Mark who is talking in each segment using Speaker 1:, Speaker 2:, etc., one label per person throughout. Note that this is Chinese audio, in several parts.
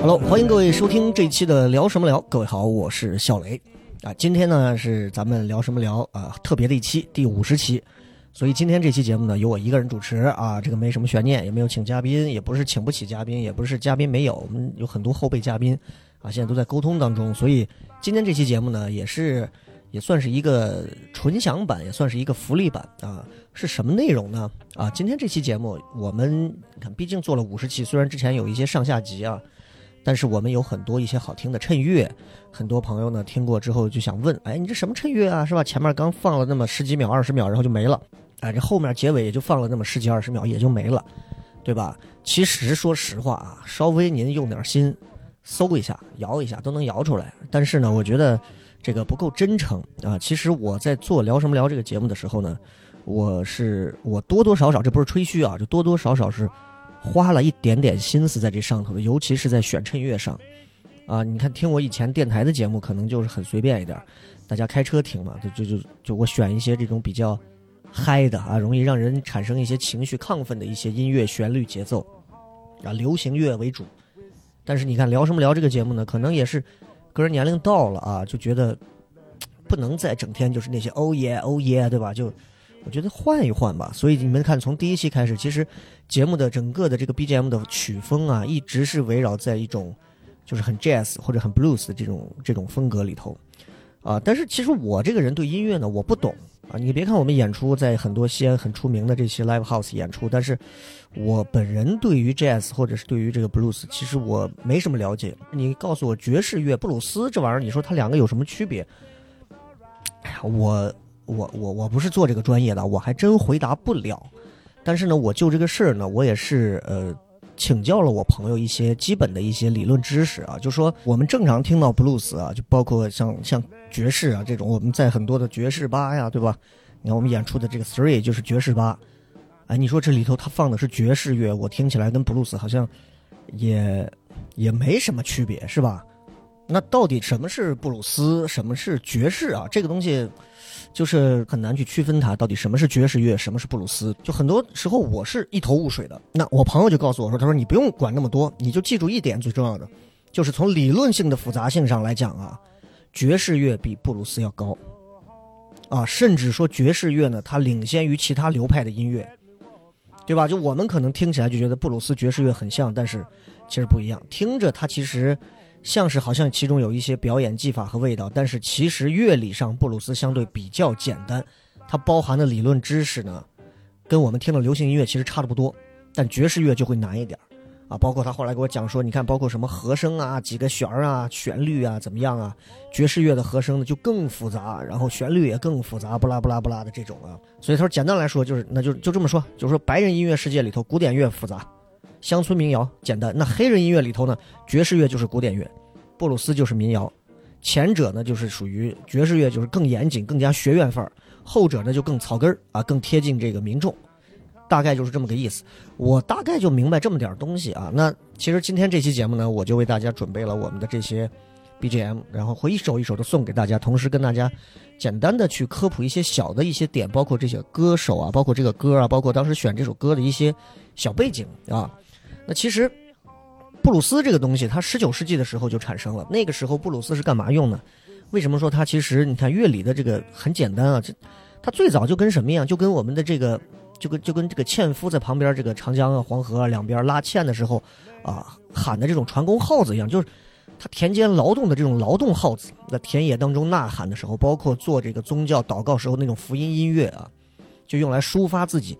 Speaker 1: Hello，欢迎各位收听这一期的聊什么聊。各位好，我是小雷啊。今天呢是咱们聊什么聊啊特别的一期，第五十期。所以今天这期节目呢由我一个人主持啊，这个没什么悬念，也没有请嘉宾，也不是请不起嘉宾，也不是嘉宾没有，我们有很多后备嘉宾啊，现在都在沟通当中。所以今天这期节目呢也是也算是一个纯享版，也算是一个福利版啊。是什么内容呢？啊，今天这期节目我们看，毕竟做了五十期，虽然之前有一些上下集啊。但是我们有很多一些好听的衬乐，很多朋友呢听过之后就想问，哎，你这什么衬乐啊，是吧？前面刚放了那么十几秒、二十秒，然后就没了，哎，这后面结尾也就放了那么十几二十秒，也就没了，对吧？其实说实话啊，稍微您用点心，搜一下、摇一下都能摇出来。但是呢，我觉得这个不够真诚啊。其实我在做聊什么聊这个节目的时候呢，我是我多多少少，这不是吹嘘啊，就多多少少是。花了一点点心思在这上头的，尤其是在选衬乐上，啊，你看听我以前电台的节目，可能就是很随便一点，大家开车听嘛，就就就就我选一些这种比较嗨的啊，容易让人产生一些情绪亢奋的一些音乐旋律节奏，啊，流行乐为主。但是你看聊什么聊这个节目呢？可能也是个人年龄到了啊，就觉得不能再整天就是那些哦耶哦耶，对吧？就我觉得换一换吧，所以你们看，从第一期开始，其实节目的整个的这个 BGM 的曲风啊，一直是围绕在一种就是很 jazz 或者很 blues 的这种这种风格里头啊。但是其实我这个人对音乐呢，我不懂啊。你别看我们演出在很多西安很出名的这些 live house 演出，但是我本人对于 jazz 或者是对于这个 blues，其实我没什么了解。你告诉我爵士乐、布鲁斯这玩意儿，你说它两个有什么区别？哎呀，我。我我我不是做这个专业的，我还真回答不了。但是呢，我就这个事儿呢，我也是呃请教了我朋友一些基本的一些理论知识啊。就说我们正常听到布鲁斯啊，就包括像像爵士啊这种，我们在很多的爵士吧呀，对吧？你看我们演出的这个 three 就是爵士吧。哎，你说这里头他放的是爵士乐，我听起来跟布鲁斯好像也也没什么区别，是吧？那到底什么是布鲁斯，什么是爵士啊？这个东西。就是很难去区分它到底什么是爵士乐，什么是布鲁斯。就很多时候我是一头雾水的。那我朋友就告诉我说：“他说你不用管那么多，你就记住一点最重要的，就是从理论性的复杂性上来讲啊，爵士乐比布鲁斯要高，啊，甚至说爵士乐呢，它领先于其他流派的音乐，对吧？就我们可能听起来就觉得布鲁斯爵士乐很像，但是其实不一样，听着它其实。”像是好像其中有一些表演技法和味道，但是其实乐理上布鲁斯相对比较简单，它包含的理论知识呢，跟我们听的流行音乐其实差的不多，但爵士乐就会难一点啊。包括他后来给我讲说，你看包括什么和声啊、几个弦啊、旋律啊怎么样啊，爵士乐的和声呢就更复杂，然后旋律也更复杂，不拉不拉不拉的这种啊。所以他说简单来说就是那就就这么说，就是说白人音乐世界里头古典乐复杂。乡村民谣简单，那黑人音乐里头呢，爵士乐就是古典乐，布鲁斯就是民谣，前者呢就是属于爵士乐，就是更严谨、更加学院范儿；后者呢就更草根儿啊，更贴近这个民众，大概就是这么个意思。我大概就明白这么点儿东西啊。那其实今天这期节目呢，我就为大家准备了我们的这些 BGM，然后会一首一首的送给大家，同时跟大家简单的去科普一些小的一些点，包括这些歌手啊，包括这个歌啊，包括当时选这首歌的一些小背景啊。那其实，布鲁斯这个东西，它十九世纪的时候就产生了。那个时候，布鲁斯是干嘛用呢？为什么说它其实你看乐理的这个很简单啊？这它最早就跟什么样？就跟我们的这个，就跟就跟这个纤夫在旁边这个长江啊、黄河啊两边拉纤的时候啊喊的这种船工号子一样，就是他田间劳动的这种劳动号子，在田野当中呐喊的时候，包括做这个宗教祷告时候那种福音音乐啊，就用来抒发自己。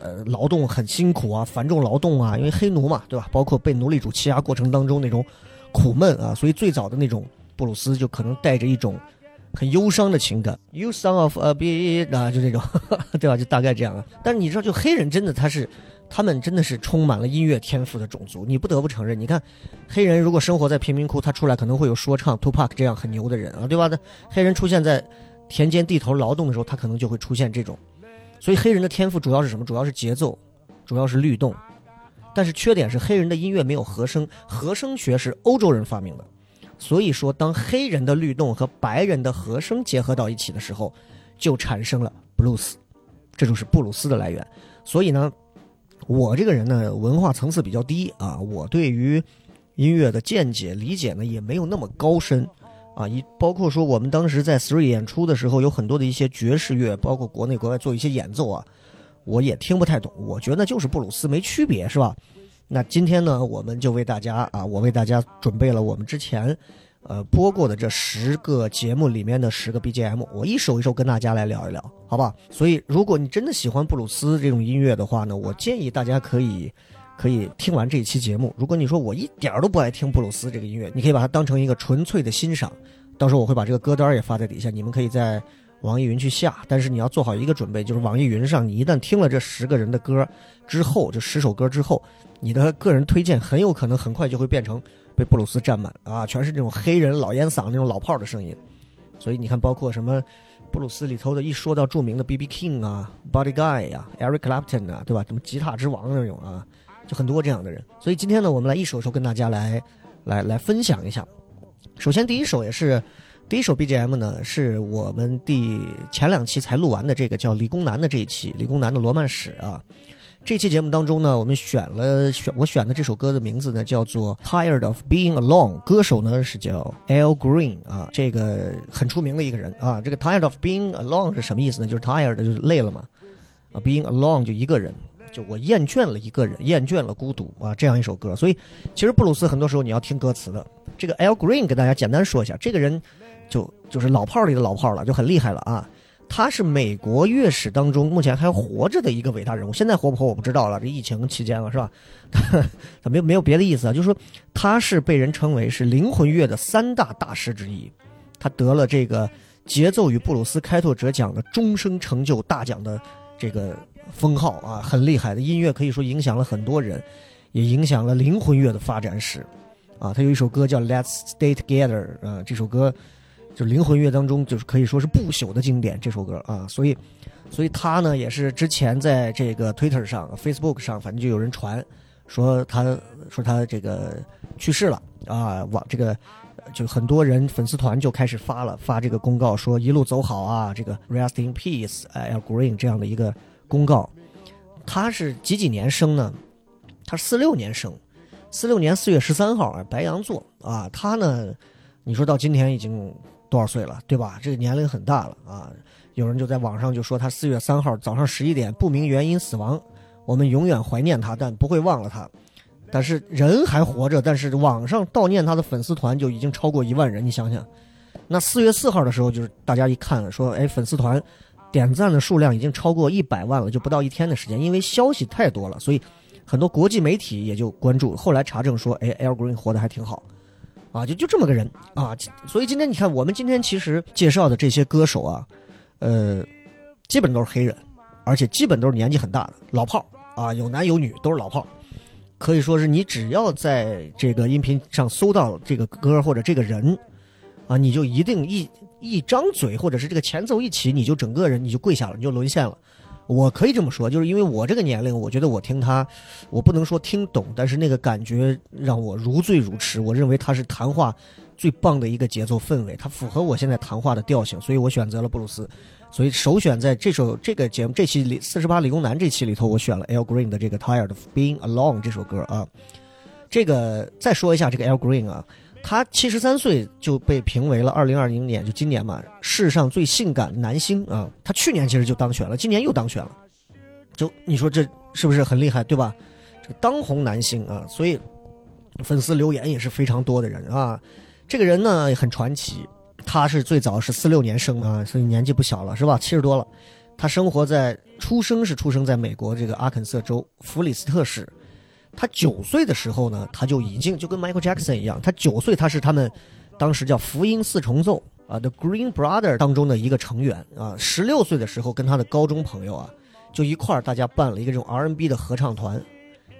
Speaker 1: 呃，劳动很辛苦啊，繁重劳动啊，因为黑奴嘛，对吧？包括被奴隶主欺压过程当中那种苦闷啊，所以最早的那种布鲁斯就可能带着一种很忧伤的情感，You son of a bitch 啊，就这种，对吧？就大概这样啊。但是你知道，就黑人真的他是他们真的是充满了音乐天赋的种族。你不得不承认，你看，黑人如果生活在贫民窟，他出来可能会有说唱 Tupac 这样很牛的人啊，对吧？黑人出现在田间地头劳动的时候，他可能就会出现这种。所以黑人的天赋主要是什么？主要是节奏，主要是律动。但是缺点是黑人的音乐没有和声，和声学是欧洲人发明的。所以说，当黑人的律动和白人的和声结合到一起的时候，就产生了布鲁斯，这就是布鲁斯的来源。所以呢，我这个人呢，文化层次比较低啊，我对于音乐的见解理解呢，也没有那么高深啊。一包括说，我们当时在 Three 演出的时候，有很多的一些爵士乐，包括国内国外做一些演奏啊。我也听不太懂，我觉得就是布鲁斯没区别，是吧？那今天呢，我们就为大家啊，我为大家准备了我们之前，呃播过的这十个节目里面的十个 BGM，我一首一首跟大家来聊一聊，好吧？所以，如果你真的喜欢布鲁斯这种音乐的话呢，我建议大家可以可以听完这一期节目。如果你说我一点都不爱听布鲁斯这个音乐，你可以把它当成一个纯粹的欣赏。到时候我会把这个歌单也发在底下，你们可以在。网易云去下，但是你要做好一个准备，就是网易云上，你一旦听了这十个人的歌之后，这十首歌之后，你的个人推荐很有可能很快就会变成被布鲁斯占满啊，全是这种黑人老烟嗓那种老炮的声音。所以你看，包括什么布鲁斯里头的，一说到著名的 B.B. King 啊、Buddy Guy 呀、Eric Clapton 啊，对吧？什么吉他之王那种啊，就很多这样的人。所以今天呢，我们来一首一首跟大家来来来分享一下。首先第一首也是。第一首 BGM 呢，是我们第前两期才录完的这个叫理工男的这一期，理工男的罗曼史啊。这期节目当中呢，我们选了选我选的这首歌的名字呢，叫做 Tired of Being Alone，歌手呢是叫 Al Green 啊，这个很出名的一个人啊。这个 Tired of Being Alone 是什么意思呢？就是 tired 就是累了嘛，啊，Being Alone 就一个人，就我厌倦了一个人，厌倦了孤独啊，这样一首歌。所以其实布鲁斯很多时候你要听歌词的。这个 L Green 给大家简单说一下，这个人。就就是老炮儿里的老炮儿了，就很厉害了啊！他是美国乐史当中目前还活着的一个伟大人物，现在活不活我不知道了。这疫情期间了是吧？他没有没有别的意思啊，就是说他是被人称为是灵魂乐的三大大师之一，他得了这个节奏与布鲁斯开拓者奖的终生成就大奖的这个封号啊，很厉害的音乐可以说影响了很多人，也影响了灵魂乐的发展史啊。他有一首歌叫《Let's Stay Together》啊，这首歌。就灵魂乐当中，就是可以说是不朽的经典这首歌啊，所以，所以他呢也是之前在这个 Twitter 上、Facebook 上，反正就有人传说他说他这个去世了啊，往这个就很多人粉丝团就开始发了发这个公告，说一路走好啊，这个 Rest in Peace，哎，Al Green 这样的一个公告。他是几几年生呢？他四六年生，四六年四月十三号啊，白羊座啊。他呢，你说到今天已经。多少岁了，对吧？这个年龄很大了啊！有人就在网上就说他四月三号早上十一点不明原因死亡，我们永远怀念他，但不会忘了他。但是人还活着，但是网上悼念他的粉丝团就已经超过一万人，你想想。那四月四号的时候，就是大家一看说，哎，粉丝团点赞的数量已经超过一百万了，就不到一天的时间，因为消息太多了，所以很多国际媒体也就关注。后来查证说，哎，Al Green 活得还挺好。啊，就就这么个人啊，所以今天你看，我们今天其实介绍的这些歌手啊，呃，基本都是黑人，而且基本都是年纪很大的老炮儿啊，有男有女，都是老炮儿可以说是你只要在这个音频上搜到这个歌或者这个人，啊，你就一定一一张嘴或者是这个前奏一起，你就整个人你就跪下了，你就沦陷了。我可以这么说，就是因为我这个年龄，我觉得我听他，我不能说听懂，但是那个感觉让我如醉如痴。我认为他是谈话最棒的一个节奏氛围，它符合我现在谈话的调性，所以我选择了布鲁斯。所以首选在这首这个节目这期里四十八理工男这期里头，我选了 Al Green 的这个 Tired of Being Alone 这首歌啊。这个再说一下这个 Al Green 啊。他七十三岁就被评为了二零二零年，就今年嘛，世上最性感男星啊！他去年其实就当选了，今年又当选了，就你说这是不是很厉害，对吧？这个当红男星啊，所以粉丝留言也是非常多的人啊。这个人呢也很传奇，他是最早是四六年生啊，所以年纪不小了，是吧？七十多了，他生活在出生是出生在美国这个阿肯色州弗里斯特市。他九岁的时候呢，他就已经就跟 Michael Jackson 一样，他九岁他是他们当时叫福音四重奏啊，The Green Brother 当中的一个成员啊。十六岁的时候，跟他的高中朋友啊，就一块儿大家办了一个这种 R&B 的合唱团，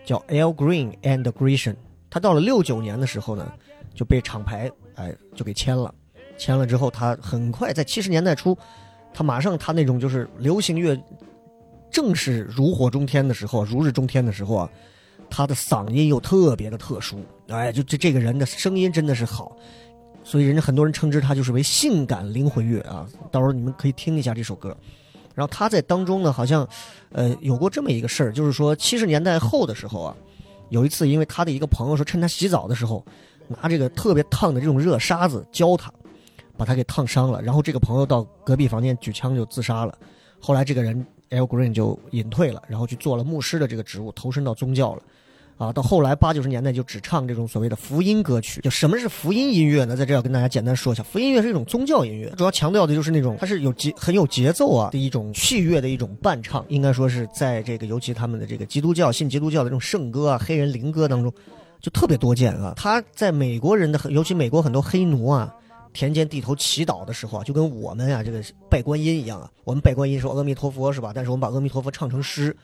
Speaker 1: 叫 Al Green and Gresham。他到了六九年的时候呢，就被厂牌哎就给签了，签了之后，他很快在七十年代初，他马上他那种就是流行乐正是如火中天的时候，如日中天的时候啊，他的嗓音又特别的特殊，哎，就这这个人的声音真的是好，所以人家很多人称之他就是为性感灵魂乐啊。到时候你们可以听一下这首歌。然后他在当中呢，好像，呃，有过这么一个事儿，就是说七十年代后的时候啊，有一次因为他的一个朋友说趁他洗澡的时候，拿这个特别烫的这种热沙子浇他，把他给烫伤了。然后这个朋友到隔壁房间举枪就自杀了。后来这个人 Al Green 就隐退了，然后去做了牧师的这个职务，投身到宗教了。啊，到后来八九十年代就只唱这种所谓的福音歌曲。就什么是福音音乐呢？在这要跟大家简单说一下，福音乐是一种宗教音乐，主要强调的就是那种它是有节很有节奏啊的一种器乐的一种伴唱。应该说是在这个尤其他们的这个基督教信基督教的这种圣歌啊、黑人灵歌当中，就特别多见啊。他在美国人的尤其美国很多黑奴啊，田间地头祈祷的时候啊，就跟我们啊这个拜观音一样啊。我们拜观音说阿弥陀佛是吧？但是我们把阿弥陀佛唱成诗。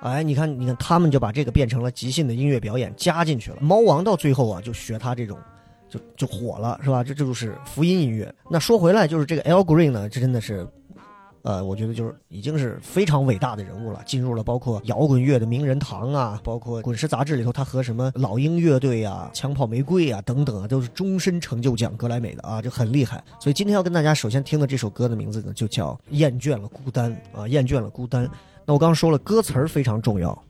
Speaker 1: 哎，你看，你看，他们就把这个变成了即兴的音乐表演，加进去了。猫王到最后啊，就学他这种，就就火了，是吧？这这就是福音音乐。那说回来，就是这个 Al Green 呢，这真的是，呃，我觉得就是已经是非常伟大的人物了，进入了包括摇滚乐的名人堂啊，包括滚石杂志里头，他和什么老鹰乐队啊、枪炮玫瑰啊等等啊，都是终身成就奖格莱美的啊，就很厉害。所以今天要跟大家首先听的这首歌的名字呢，就叫《厌倦了孤单》啊，《厌倦了孤单》。那我刚刚说了，歌词儿非常重要，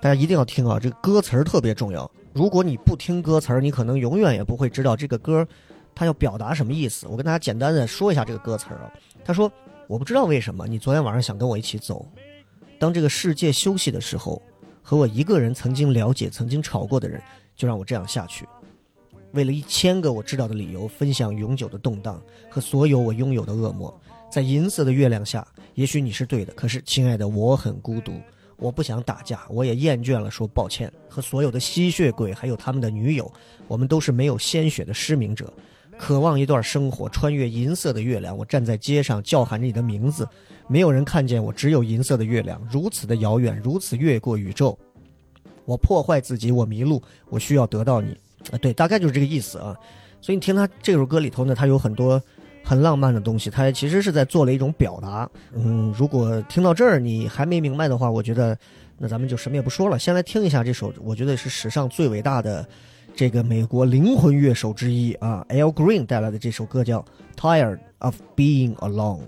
Speaker 1: 大家一定要听啊！这个歌词儿特别重要。如果你不听歌词儿，你可能永远也不会知道这个歌它要表达什么意思。我跟大家简单的说一下这个歌词儿啊。他说：“我不知道为什么你昨天晚上想跟我一起走，当这个世界休息的时候，和我一个人曾经了解、曾经吵过的人，就让我这样下去。为了一千个我知道的理由，分享永久的动荡和所有我拥有的恶魔。”在银色的月亮下，也许你是对的。可是，亲爱的，我很孤独，我不想打架，我也厌倦了说抱歉。和所有的吸血鬼，还有他们的女友，我们都是没有鲜血的失明者，渴望一段生活。穿越银色的月亮，我站在街上叫喊着你的名字，没有人看见我，只有银色的月亮，如此的遥远，如此越过宇宙。我破坏自己，我迷路，我需要得到你。啊，对，大概就是这个意思啊。所以你听他这首歌里头呢，他有很多。很浪漫的东西，它其实是在做了一种表达。嗯，如果听到这儿你还没明白的话，我觉得那咱们就什么也不说了，先来听一下这首，我觉得是史上最伟大的这个美国灵魂乐手之一啊，L Green 带来的这首歌叫《Tired of Being Alone》。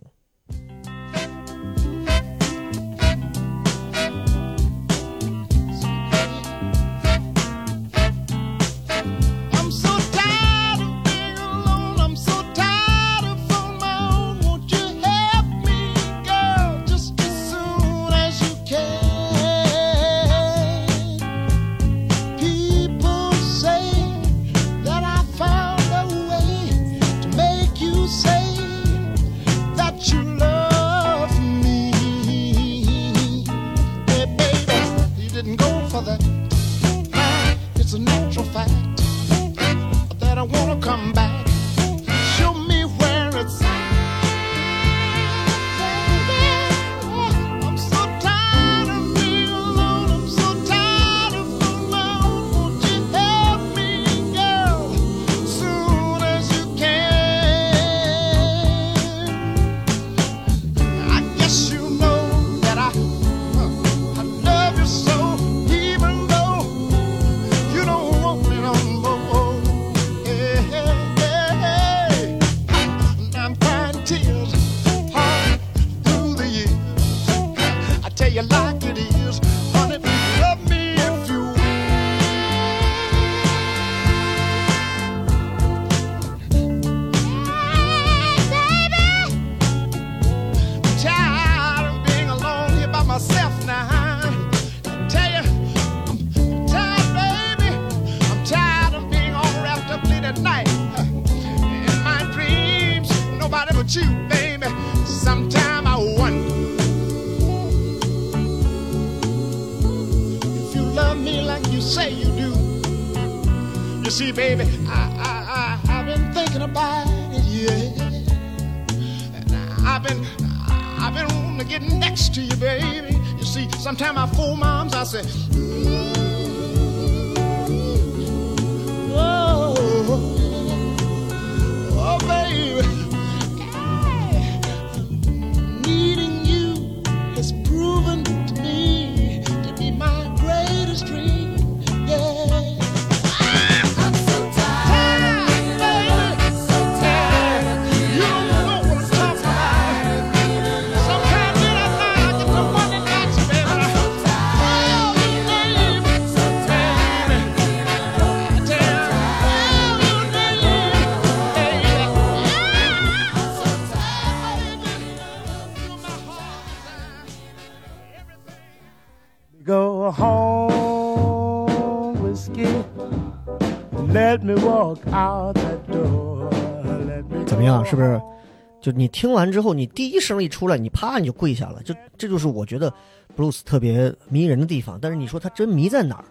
Speaker 1: 你听完之后，你第一声一出来，你啪你就跪下了。就这就是我觉得布鲁斯特别迷人的地方。但是你说他真迷在哪儿？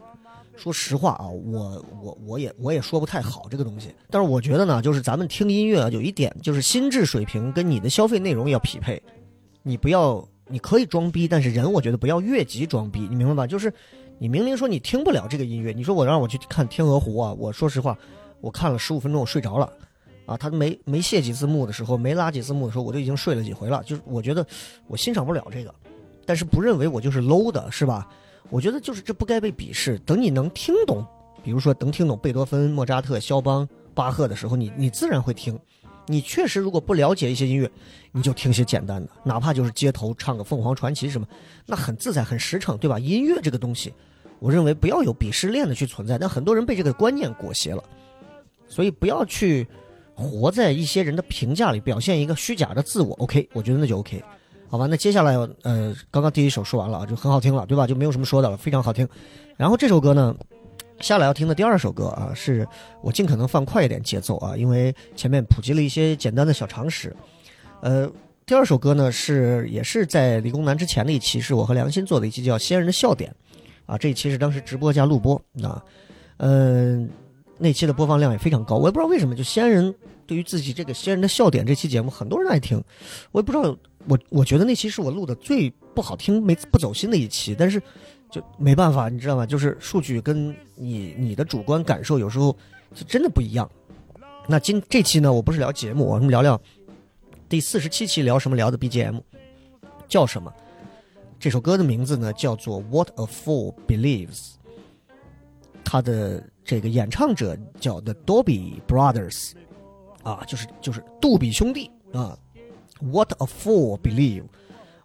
Speaker 1: 说实话啊，我我我也我也说不太好这个东西。但是我觉得呢，就是咱们听音乐啊，有一点就是心智水平跟你的消费内容要匹配。你不要，你可以装逼，但是人我觉得不要越级装逼，你明白吧？就是你明明说你听不了这个音乐，你说我让我去看《天鹅湖》啊，我说实话，我看了十五分钟，我睡着了。啊，他没没卸几次幕的时候，没拉几次幕的时候，我就已经睡了几回了。就是我觉得我欣赏不了这个，但是不认为我就是 low 的，是吧？我觉得就是这不该被鄙视。等你能听懂，比如说能听懂贝多芬、莫扎特、肖邦、巴赫的时候，你你自然会听。你确实如果不了解一些音乐，你就听些简单的，哪怕就是街头唱个凤凰传奇什么，那很自在、很实诚，对吧？音乐这个东西，我认为不要有鄙视链的去存在，但很多人被这个观念裹挟了，所以不要去活在一些人的评价里，表现一个虚假的自我。OK，我觉得那就 OK，好吧？那接下来呃，刚刚第一首说完了啊，就很好听了，对吧？就没有什么说的了，非常好听。然后这首歌呢，下来要听的第二首歌啊，是我尽可能放快一点节奏啊，因为前面普及了一些简单的小常识。呃，第二首歌呢是也是在理工男之前的一期，是我和良心做的一期叫《仙人的笑点》啊，这一期是当时直播加录播啊，嗯、那期的播放量也非常高，我也不知道为什么，就仙人对于自己这个仙人的笑点这期节目，很多人爱听，我也不知道，我我觉得那期是我录的最不好听、没不走心的一期，但是就没办法，你知道吗？就是数据跟你你的主观感受有时候就真的不一样。那今这期呢，我不是聊节目，我们聊聊第四十七期聊什么聊的 BGM 叫什么？这首歌的名字呢叫做《What a Fool Believes》，它的这个演唱者叫 The Dobby Brothers，啊，就是就是杜比兄弟啊。What a fool believe。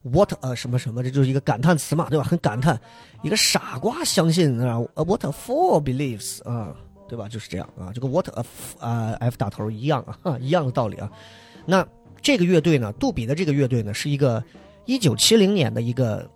Speaker 1: What a 什么什么，这就是一个感叹词嘛，对吧？很感叹，一个傻瓜相信啊，What a fool believes 啊，对吧？就是这样啊，这个 What a f- 啊 F 打头一样啊，一样的道理啊。那这个乐队呢，杜比的这个乐队呢，是一个一九七零年的一个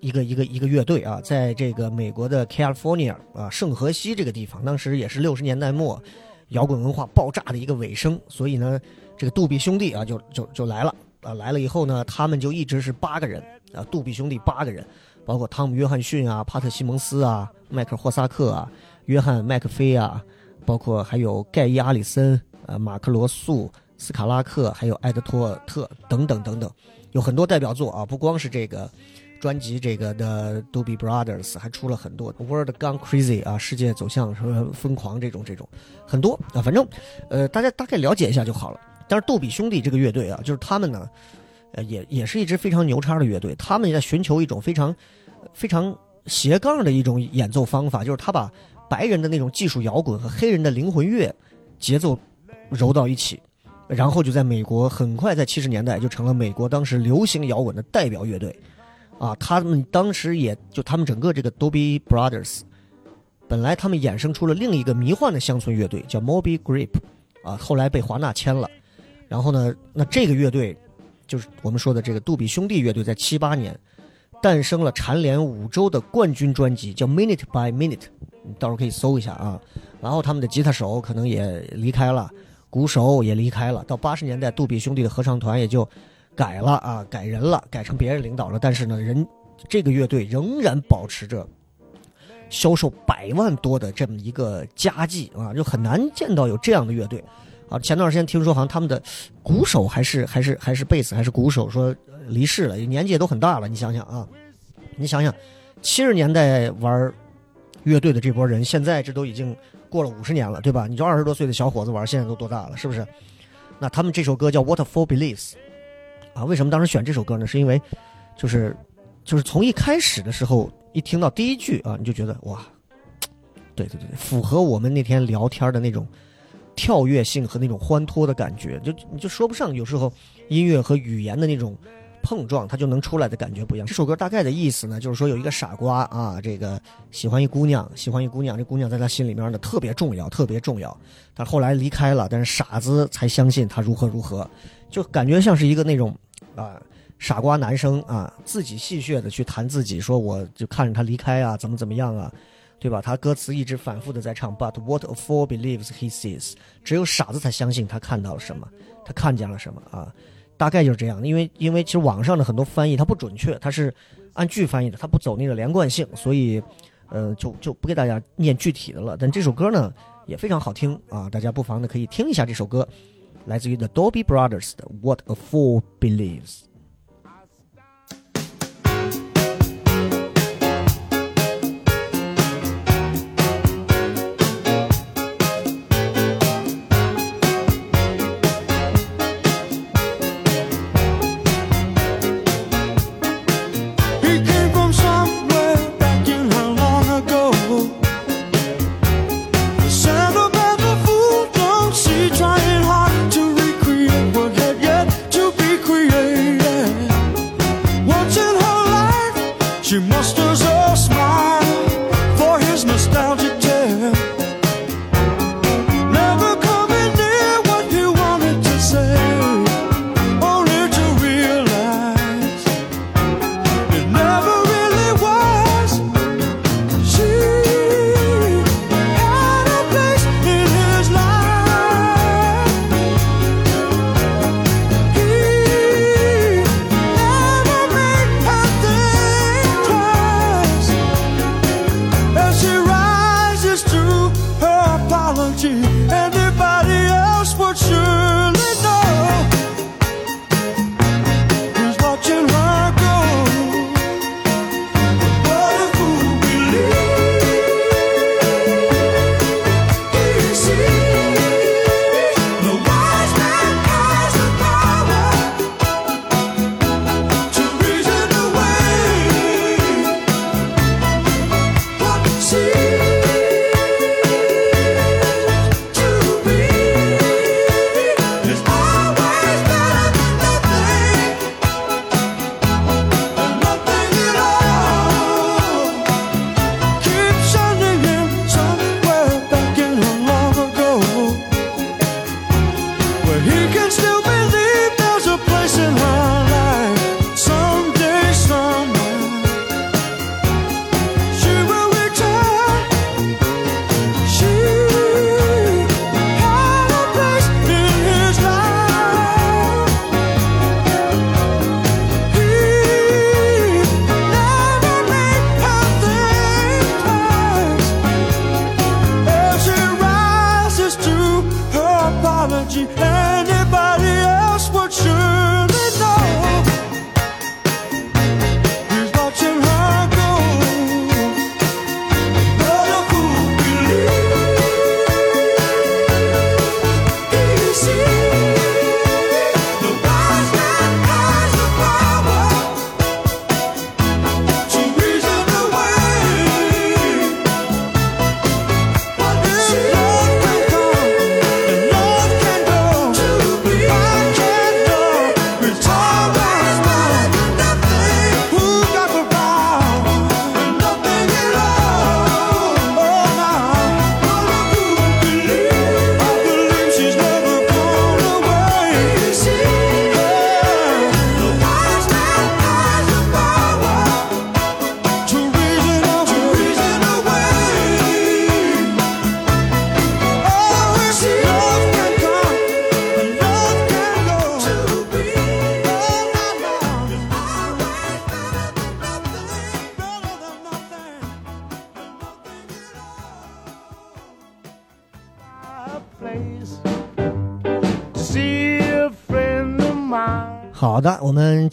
Speaker 1: 一个一个一个乐队啊，在这个美国的 California 啊圣荷西这个地方，当时也是六十年代末摇滚文化爆炸的一个尾声，所以呢，这个杜比兄弟啊就就就来了啊，来了以后呢，他们就一直是八个人啊，杜比兄弟八个人，包括汤姆·约翰逊啊、帕特·西蒙斯啊、迈克尔·霍萨克啊、约翰·麦克菲啊，包括还有盖伊·阿里森、呃马克·罗素、斯卡拉克，还有艾德托尔特等等等等，有很多代表作啊，不光是这个。专辑这个的 Doobie Brothers 还出了很多 World Gone Crazy 啊，世界走向什么疯狂这种这种很多啊，反正呃大家大概了解一下就好了。但是杜比兄弟这个乐队啊，就是他们呢，呃也也是一支非常牛叉的乐队，他们也在寻求一种非常非常斜杠的一种演奏方法，就是他把白人的那种技术摇滚和黑人的灵魂乐节奏揉到一起。然后就在美国，很快在七十年代就成了美国当时流行摇滚的代表乐队。啊，他们当时也就他们整个这个 Dobie Brothers，本来他们衍生出了另一个迷幻的乡村乐队叫 Moby Grape，啊，后来被华纳签了。然后呢，那这个乐队就是我们说的这个杜比兄弟乐队，在七八年诞生了蝉联五周的冠军专辑，叫 Minute by Minute，你到时候可以搜一下啊。然后他们的吉他手可能也离开了，鼓手也离开了。到八十年代，杜比兄弟的合唱团也就。改了啊，改人了，改成别人领导了。但是呢，人这个乐队仍然保持着销售百万多的这么一个佳绩啊，就很难见到有这样的乐队啊。前段时间听说好像他们的鼓手还是还是还是贝斯还是鼓手说离世了，年纪也都很大了。你想想啊，
Speaker 2: 你想想，七十年代玩乐队的这波人，现在这都已经过了五十年了，对吧？你就二十多岁的小伙子玩，现在都多大了，是不是？那他们这首歌叫《What for Beliefs》啊，为什么当时选这首歌呢？是因为就是就是从一开始的时候，一听到第一句啊，你就觉得哇，对对对，符合我们那天聊天的那种跳跃性和那种欢脱的感觉，就你就说不上，有时候音乐和语言的那种碰撞，它就能出来的感觉不一样。这首歌大概的意思呢，就是说有一个傻瓜啊，这个喜欢一姑娘，喜欢一姑娘，这姑娘在他心里面呢特别重要，特别重要。他后来离开了，但是傻子才相信他如何如何，就感觉像是一个那种啊。傻瓜男生啊，自己戏谑的去谈自己，说我就看着他离开啊，怎么怎么样啊，对吧？他歌词一直反复的在唱，But what a fool believes he sees，只有傻子才相信他看到了什么，他看见了什么啊，大概就是这样。因为因为其实网上的很多翻译它不准确，它是按句翻译的，它不走那个连贯性，所以呃就就不给大家念具体的了。但这首歌呢也非常好听啊，大家不妨呢可以听一下这首歌，来自于 The Dolby Brothers 的 What a fool believes。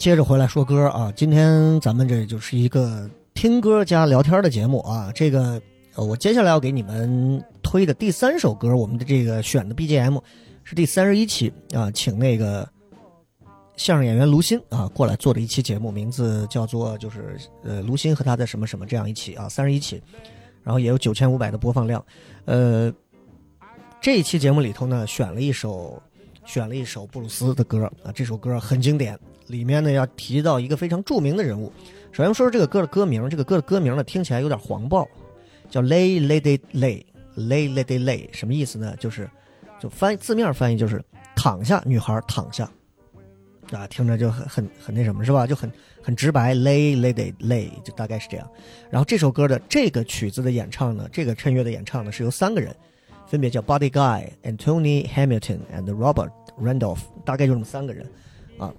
Speaker 1: 接着回来说歌啊。今天咱们这就是一个听歌加聊天的节目啊。这个，我接下来要给你们推的第三首歌，我们的这个选的 BGM 是第三十一期啊，请那个相声演员卢鑫啊过来做的一期节目，名字叫做就是呃卢鑫和他的什么什么这样一期啊，三十一期，然后也有九千五百的播放量。呃，这一期节目里头呢，选了一首。选了一首布鲁斯的歌啊，这首歌很经典，里面呢要提到一个非常著名的人物。首先说说这个歌的歌名，这个歌的歌名呢听起来有点黄暴，叫 Lay Lady Lay Lay Lady Lay，什么意思呢？就是就翻字面翻译就是躺下，女孩躺下，啊，听着就很很很那什么是吧？就很很直白，Lay Lady Lay 就大概是这样。然后这首歌的这个曲子的演唱呢，这个衬乐的演唱呢是由三个人。分别叫 Buddy Guy、Anthony Hamilton and Robert Randolph，大概就这么三个人，啊，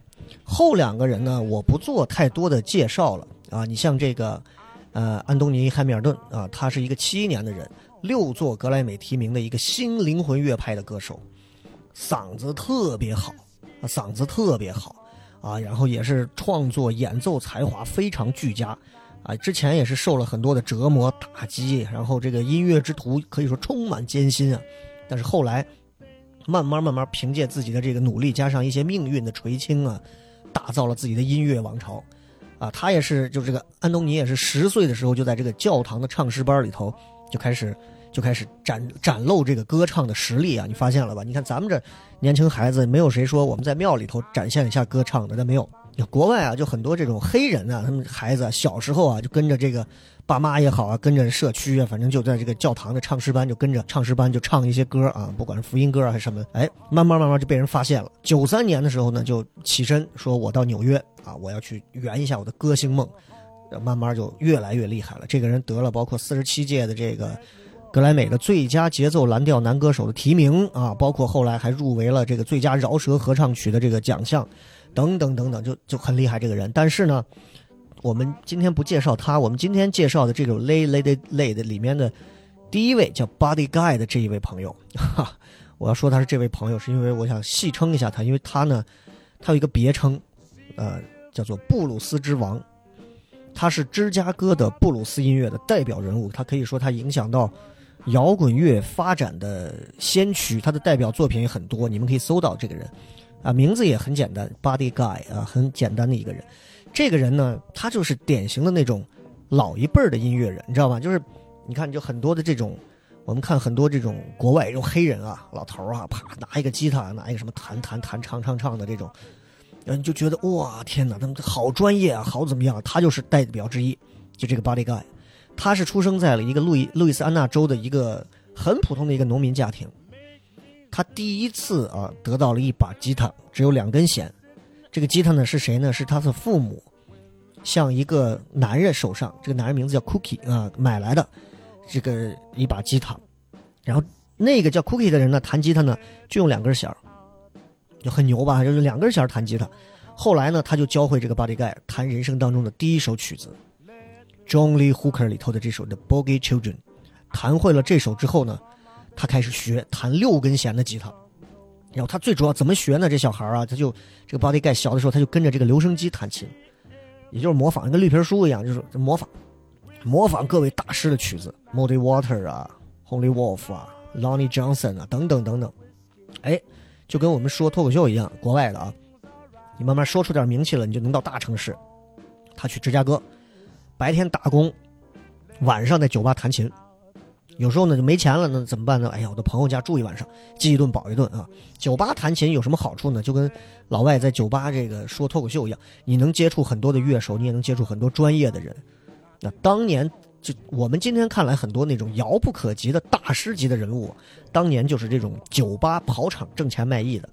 Speaker 1: 后两个人呢，我不做太多的介绍了啊。你像这个，呃，安东尼·汉密尔顿啊，他是一个七一年的人，六座格莱美提名的一个新灵魂乐派的歌手，嗓子特别好，啊，嗓子特别好，啊，然后也是创作演奏才华非常俱佳。啊，之前也是受了很多的折磨打击，然后这个音乐之途可以说充满艰辛啊。但是后来，慢慢慢慢凭借自己的这个努力，加上一些命运的垂青啊，打造了自己的音乐王朝。啊，他也是，就这个安东尼也是十岁的时候就在这个教堂的唱诗班里头就开始就开始展展露这个歌唱的实力啊。你发现了吧？你看咱们这年轻孩子，没有谁说我们在庙里头展现一下歌唱的，那没有。国外啊，就很多这种黑人啊，他们孩子小时候啊，就跟着这个爸妈也好啊，跟着社区啊，反正就在这个教堂的唱诗班，就跟着唱诗班就唱一些歌啊，不管是福音歌还是什么，哎，慢慢慢慢就被人发现了。九三年的时候呢，就起身说我到纽约啊，我要去圆一下我的歌星梦，慢慢就越来越厉害了。这个人得了包括四十七届的这个格莱美的最佳节奏蓝调男歌手的提名啊，包括后来还入围了这个最佳饶舌合唱曲的这个奖项。等等等等，就就很厉害这个人。但是呢，我们今天不介绍他。我们今天介绍的这首《Lay Lady Lay》的里面的第一位叫 Body Guy 的这一位朋友，哈，我要说他是这位朋友，是因为我想戏称一下他，因为他呢，他有一个别称，呃，叫做布鲁斯之王。他是芝加哥的布鲁斯音乐的代表人物，他可以说他影响到摇滚乐发展的先驱。他的代表作品也很多，你们可以搜到这个人。啊，名字也很简单，Body Guy 啊，很简单的一个人。这个人呢，他就是典型的那种老一辈儿的音乐人，你知道吗？就是你看，就很多的这种，我们看很多这种国外这种黑人啊，老头啊，啪拿一个吉他，拿一个什么弹弹弹唱唱唱的这种，嗯，就觉得哇，天哪，他们好专业啊，好怎么样？他就是代表之一，就这个 Body Guy，他是出生在了一个路易路易斯安那州的一个很普通的一个农民家庭。他第一次啊得到了一把吉他，只有两根弦。这个吉他呢是谁呢？是他的父母向一个男人手上，这个男人名字叫 Cookie 啊买来的这个一把吉他。然后那个叫 Cookie 的人呢弹吉他呢就用两根弦就很牛吧？就是两根弦弹吉他。后来呢他就教会这个 Buddy Guy 弹人生当中的第一首曲子，John Lee Hooker 里头的这首 The Boggy Children。弹会了这首之后呢。他开始学弹六根弦的吉他，然后他最主要怎么学呢？这小孩啊，他就这个 Body Guy 小的时候，他就跟着这个留声机弹琴，也就是模仿，跟绿皮书一样，就是模仿，模仿各位大师的曲子，Muddy Water 啊，Holy Wolf 啊，Lonnie Johnson 啊，等等等等。哎，就跟我们说脱口秀一样，国外的啊，你慢慢说出点名气了，你就能到大城市。他去芝加哥，白天打工，晚上在酒吧弹琴。有时候呢就没钱了，那怎么办呢？哎呀，我的朋友家住一晚上，饥一顿饱一顿啊。酒吧弹琴有什么好处呢？就跟老外在酒吧这个说脱口秀一样，你能接触很多的乐手，你也能接触很多专业的人。那当年就我们今天看来很多那种遥不可及的大师级的人物，当年就是这种酒吧跑场挣钱卖艺的。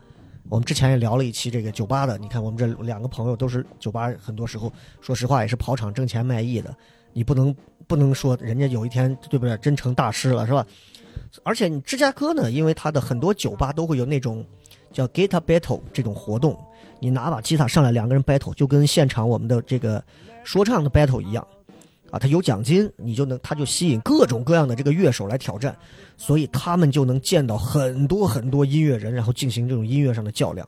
Speaker 1: 我们之前也聊了一期这个酒吧的，你看我们这两个朋友都是酒吧，很多时候说实话也是跑场挣钱卖艺的。你不能不能说人家有一天对不对真成大师了是吧？而且你芝加哥呢，因为它的很多酒吧都会有那种叫 guitar battle 这种活动，你拿把吉他上来两个人 battle，就跟现场我们的这个说唱的 battle 一样，啊，他有奖金，你就能他就吸引各种各样的这个乐手来挑战，所以他们就能见到很多很多音乐人，然后进行这种音乐上的较量。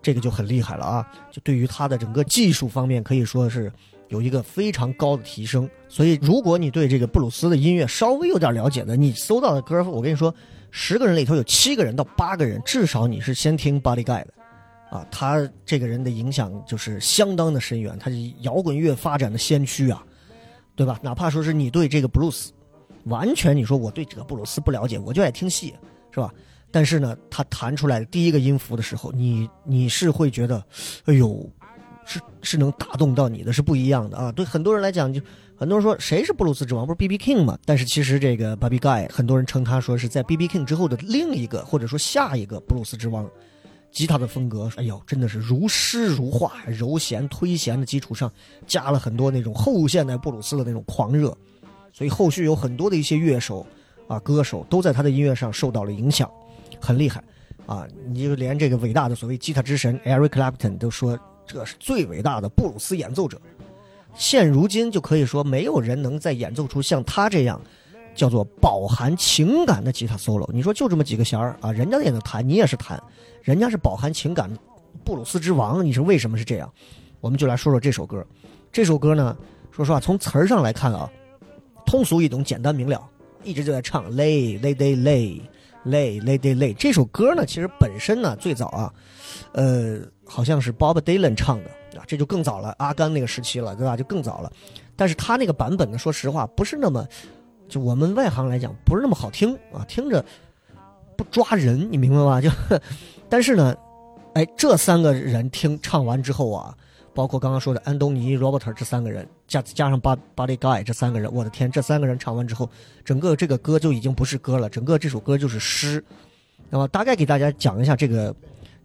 Speaker 1: 这个就很厉害了啊！就对于他的整个技术方面，可以说是有一个非常高的提升。所以，如果你对这个布鲁斯的音乐稍微有点了解的，你搜到的歌，我跟你说，十个人里头有七个人到八个人，至少你是先听 Body Guy 的。啊，他这个人的影响就是相当的深远，他是摇滚乐发展的先驱啊，对吧？哪怕说是你对这个布鲁斯，完全你说我对这个布鲁斯不了解，我就爱听戏，是吧？但是呢，他弹出来的第一个音符的时候，你你是会觉得，哎呦，是是能打动到你的，是不一样的啊。对很多人来讲，就很多人说谁是布鲁斯之王，不是 B.B. King 吗？但是其实这个 Bobby Guy，很多人称他说是在 B.B. King 之后的另一个，或者说下一个布鲁斯之王。吉他的风格，哎呦，真的是如诗如画，柔弦推弦的基础上，加了很多那种后现代布鲁斯的那种狂热，所以后续有很多的一些乐手啊、歌手都在他的音乐上受到了影响，很厉害啊！你就连这个伟大的所谓吉他之神 Eric Clapton 都说这是最伟大的布鲁斯演奏者。现如今就可以说，没有人能再演奏出像他这样叫做饱含情感的吉他 solo。你说就这么几个弦儿啊，人家也能弹，你也是弹。人家是饱含情感，布鲁斯之王，你是为什么是这样？我们就来说说这首歌。这首歌呢，说实话，从词儿上来看啊，通俗易懂，简单明了，一直就在唱累累累累累累累累。这首歌呢，其实本身呢，最早啊，呃，好像是 Bob Dylan 唱的啊，这就更早了，阿甘那个时期了，对吧？就更早了。但是他那个版本呢，说实话，不是那么，就我们外行来讲，不是那么好听啊，听着不抓人，你明白吗？就。但是呢，哎，这三个人听唱完之后啊，包括刚刚说的安东尼、Robert 这三个人，加加上巴巴利盖这三个人，我的天，这三个人唱完之后，整个这个歌就已经不是歌了，整个这首歌就是诗。那么大概给大家讲一下这个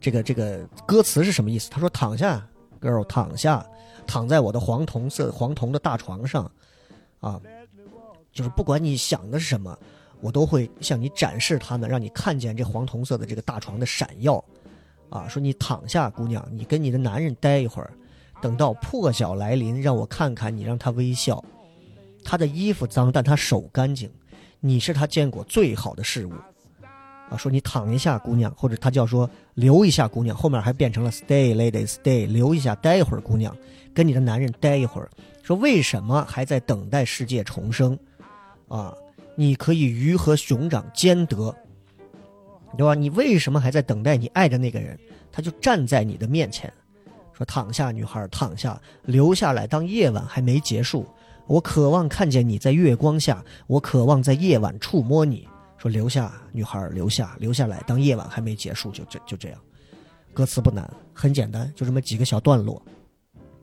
Speaker 1: 这个这个歌词是什么意思。他说：“躺下，girl，躺下，躺在我的黄铜色黄铜的大床上，啊，就是不管你想的是什么。”我都会向你展示他们，让你看见这黄铜色的这个大床的闪耀，啊，说你躺下，姑娘，你跟你的男人待一会儿，等到破晓来临，让我看看你，让他微笑。他的衣服脏，但他手干净，你是他见过最好的事物。说你躺一下，姑娘，或者他叫说留一下，姑娘，后面还变成了 stay lady stay，留一下，待一会儿，姑娘，跟你的男人待一会儿。说为什么还在等待世界重生？啊。你可以鱼和熊掌兼得，对吧？你为什么还在等待你爱的那个人？他就站在你的面前，说：“躺下，女孩，躺下，留下来。当夜晚还没结束，我渴望看见你在月光下，我渴望在夜晚触摸你。”说：“留下，女孩，留下，留下来。当夜晚还没结束，就这就这样。”歌词不难，很简单，就这么几个小段落。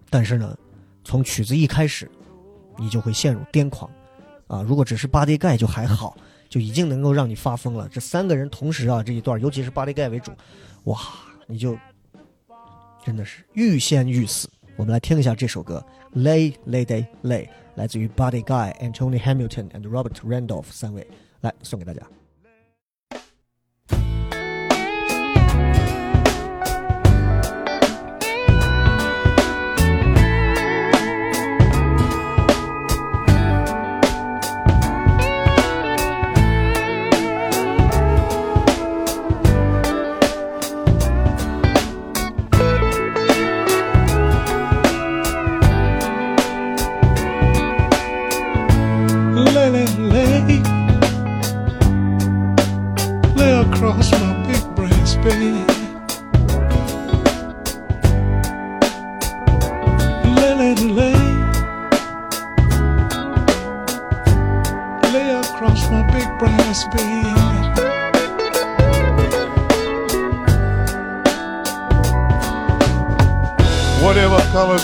Speaker 1: 但是呢，从曲子一开始，你就会陷入癫狂。啊，如果只是巴迪盖就还好，就已经能够让你发疯了。这三个人同时啊，这一段，尤其是巴迪盖为主，哇，你就真的是欲仙欲死。我们来听一下这首歌《Lay Lady Lay》，来自于 Buddy Guy、Anthony Hamilton and Robert Randolph 三位，来送给大家。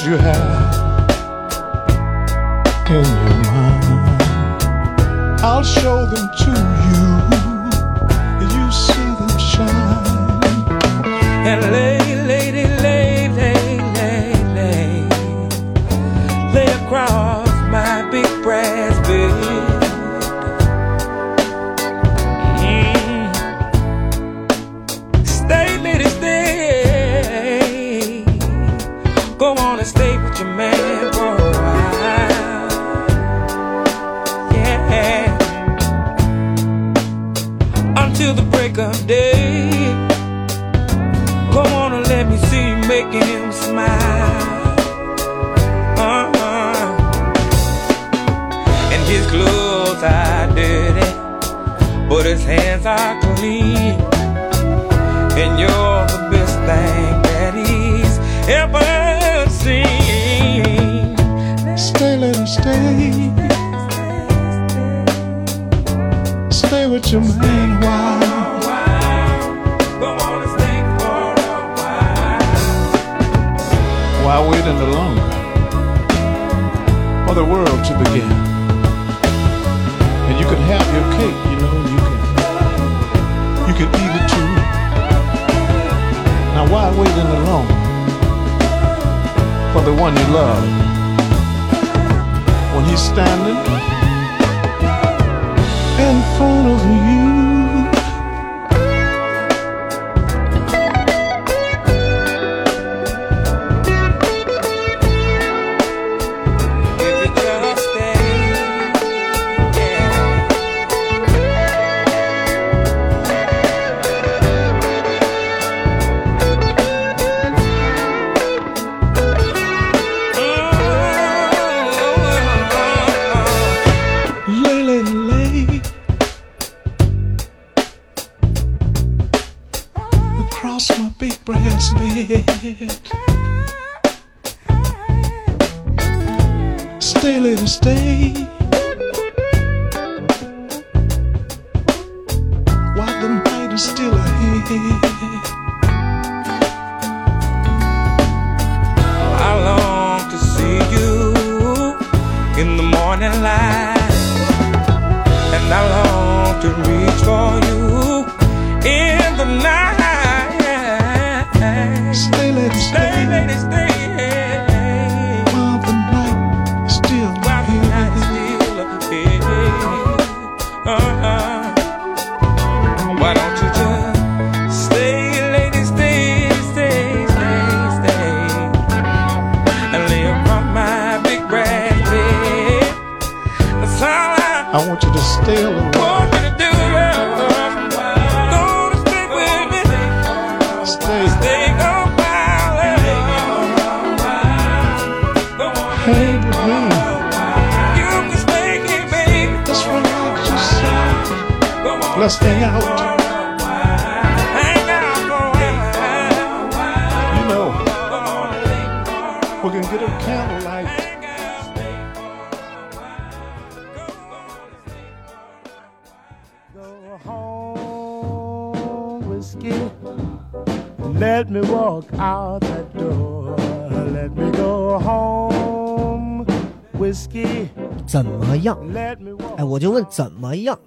Speaker 3: You have in your mind. I'll show them to
Speaker 4: the
Speaker 5: one you love? When he's standing in front of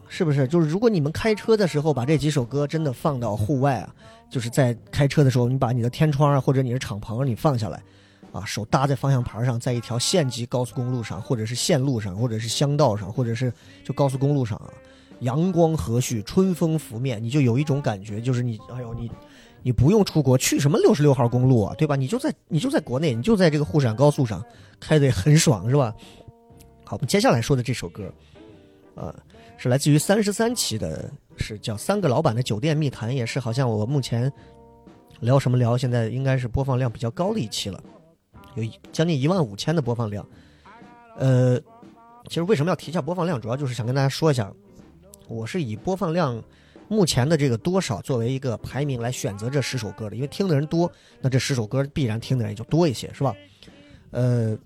Speaker 1: 是不是？就是如果你们开车的时候把这几首歌真的放到户外啊，就是在开车的时候，你把你的天窗啊，或者你的敞篷你放下来，啊，手搭在方向盘上，在一条县级高速公路上，或者是县路上，或者是乡道上，或者是就高速公路上啊，阳光和煦，春风拂面，你就有一种感觉，就是你，哎呦，你你不用出国，去什么六十六号公路啊，对吧？你就在你就在国内，你就在这个沪陕高速上开的很爽，是吧？好，我们接下来说的这首歌，呃，是来自于三十三期的，是叫《三个老板的酒店密谈》，也是好像我目前聊什么聊，现在应该是播放量比较高的一期了，有将近一万五千的播放量。呃，其实为什么要提一下播放量，主要就是想跟大家说一下，我是以播放量目前的这个多少作为一个排名来选择这十首歌的，因为听的人多，那这十首歌必然听的人也就多一些，是吧？呃，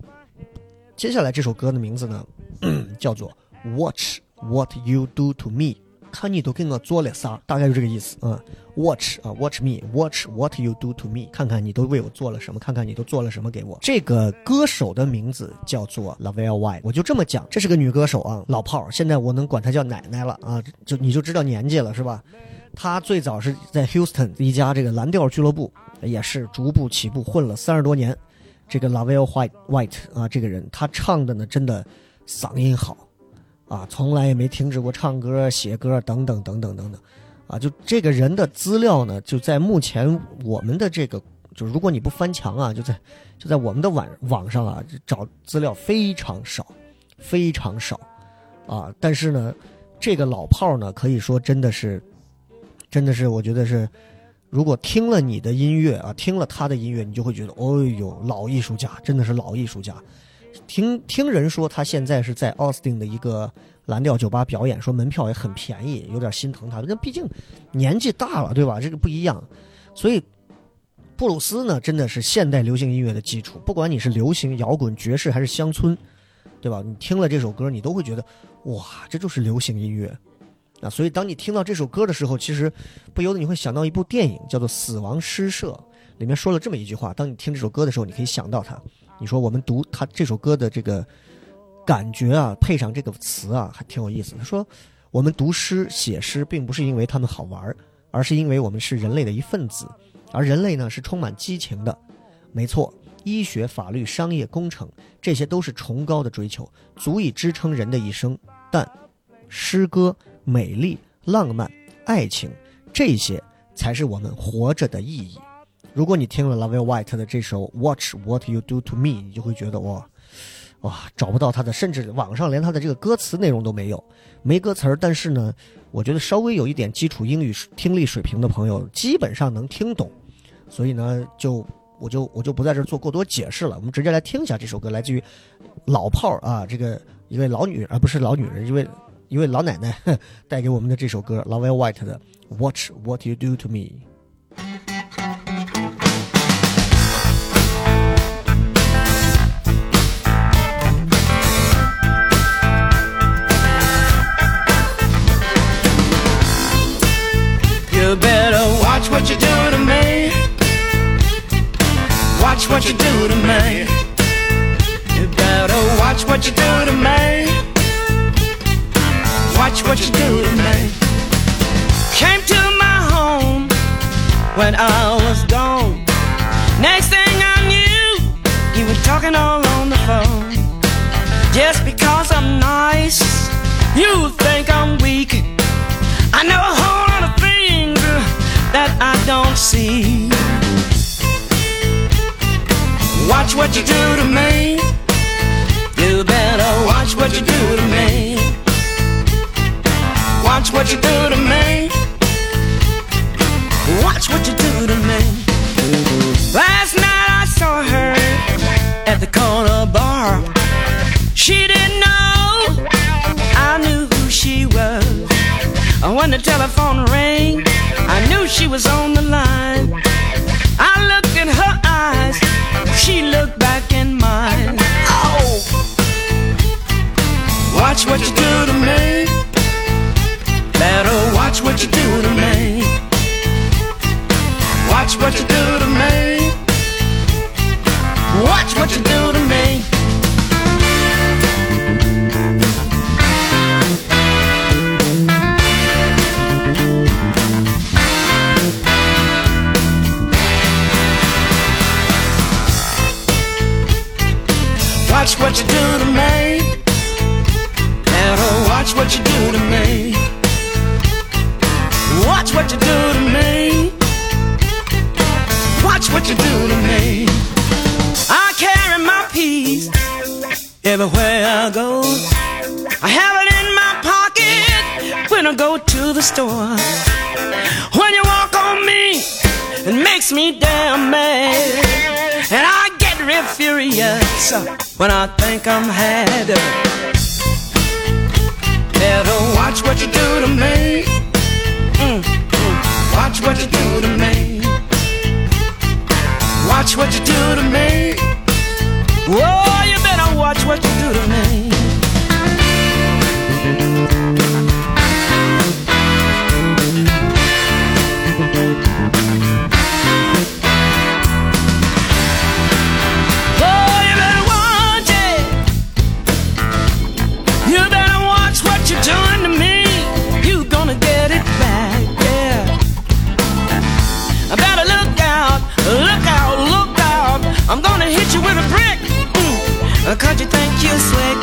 Speaker 1: 接下来这首歌的名字呢，叫做《Watch What You Do to Me》，看你都给我做了啥，大概就这个意思啊、Watch 啊，Watch me，Watch what you do to me，看看你都为我做了什么，看看你都做了什么给我。这个歌手的名字叫做 Lavelle White，我就这么讲，这是个女歌手啊，老炮儿，现在我能管她叫奶奶了啊，就你就知道年纪了是吧？她最早是在 Houston 一家这个蓝调俱乐部，也是逐步起步，混了三十多年。这个 Lavelle White White 啊，这个人他唱的呢，真的嗓音好啊，从来也没停止过唱歌、写歌等等等等等等啊。就这个人的资料呢，就在目前我们的这个，就如果你不翻墙啊，就在就在我们的网网上啊，找资料非常少，非常少啊。但是呢，这个老炮儿呢，可以说真的是，真的是，我觉得是。如果听了你的音乐啊，听了他的音乐，你就会觉得，哦呦，老艺术家，真的是老艺术家。听听人说，他现在是在奥斯汀的一个蓝调酒吧表演，说门票也很便宜，有点心疼他。那毕竟年纪大了，对吧？这个不一样。所以，布鲁斯呢，真的是现代流行音乐的基础。不管你是流行、摇滚、爵士还是乡村，对吧？你听了这首歌，你都会觉得，哇，这就是流行音乐。啊，所以当你听到这首歌的时候，其实不由得你会想到一部电影，叫做《死亡诗社》，里面说了这么一句话：当你听这首歌的时候，你可以想到它。你说我们读他这首歌的这个感觉啊，配上这个词啊，还挺有意思。他说，我们读诗写诗，并不是因为他们好玩，而是因为我们是人类的一份子，而人类呢是充满激情的。没错，医学、法律、商业、工程，这些都是崇高的追求，足以支撑人的一生。但诗歌、美丽、浪漫、爱情，这些才是我们活着的意义。如果你听了 Love White 的这首《Watch What You Do to Me》，你就会觉得哇哇找不到他的，甚至网上连他的这个歌词内容都没有，没歌词儿。但是呢，我觉得稍微有一点基础英语听力水平的朋友，基本上能听懂。所以呢，就我就我就不在这做过多解释了，我们直接来听一下这首歌，来自于老炮儿啊，这个一位老女啊不是老女人，一位一位老奶奶 带给我们的这首歌 Love White 的《Watch What You Do to Me》。
Speaker 6: Watch what you do to me. You better watch what you do to me. Watch what you do to me. Came to my home when I was gone. Next thing I knew, you were talking all on the phone. Just because I'm nice, you think I'm weak. I know a whole lot of things that I don't see. Watch what you do to me. You better watch what you do to me. Watch what you do to me. Watch what you do to me. Last night I saw her at the corner bar. She didn't know I knew who she was. When the telephone rang, I knew she was on the line. I looked in her eyes, she looked back in mine. Oh! Watch what you do to me. Better watch what you do to me. Watch what you do to me. Watch what you do to me. Watch what you do to me. Better watch what you do to me. Watch what you do to me. Watch what you do to me. I carry my peace everywhere I go. I have it in my pocket when I go to the store. When you walk on me, it makes me damn mad. And I real furious when I think I'm had. Better watch what you do to me. Mm, mm. Watch what you do to me. Watch what you do to me. Whoa, you better watch what you do to me. Mm, Cause you think you're slick.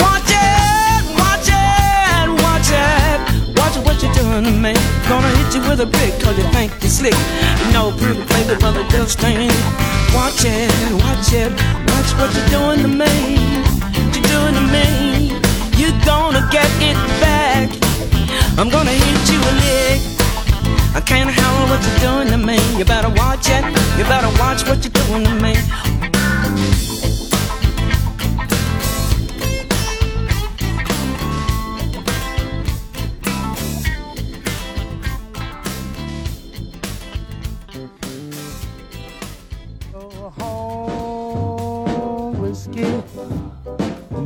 Speaker 6: Watch it, watch it, watch it. Watch what you're doing to me. Gonna hit you with a brick cause you think you're slick. You know, pretty baby, brother, just ain't. Watch it, watch it, watch what you're doing to me. What you're doing to me. You're gonna get it back. I'm gonna hit you a lick. I can't it. What you're doing to me?
Speaker 7: You better watch it. You better watch what you're doing to me. Whiskey.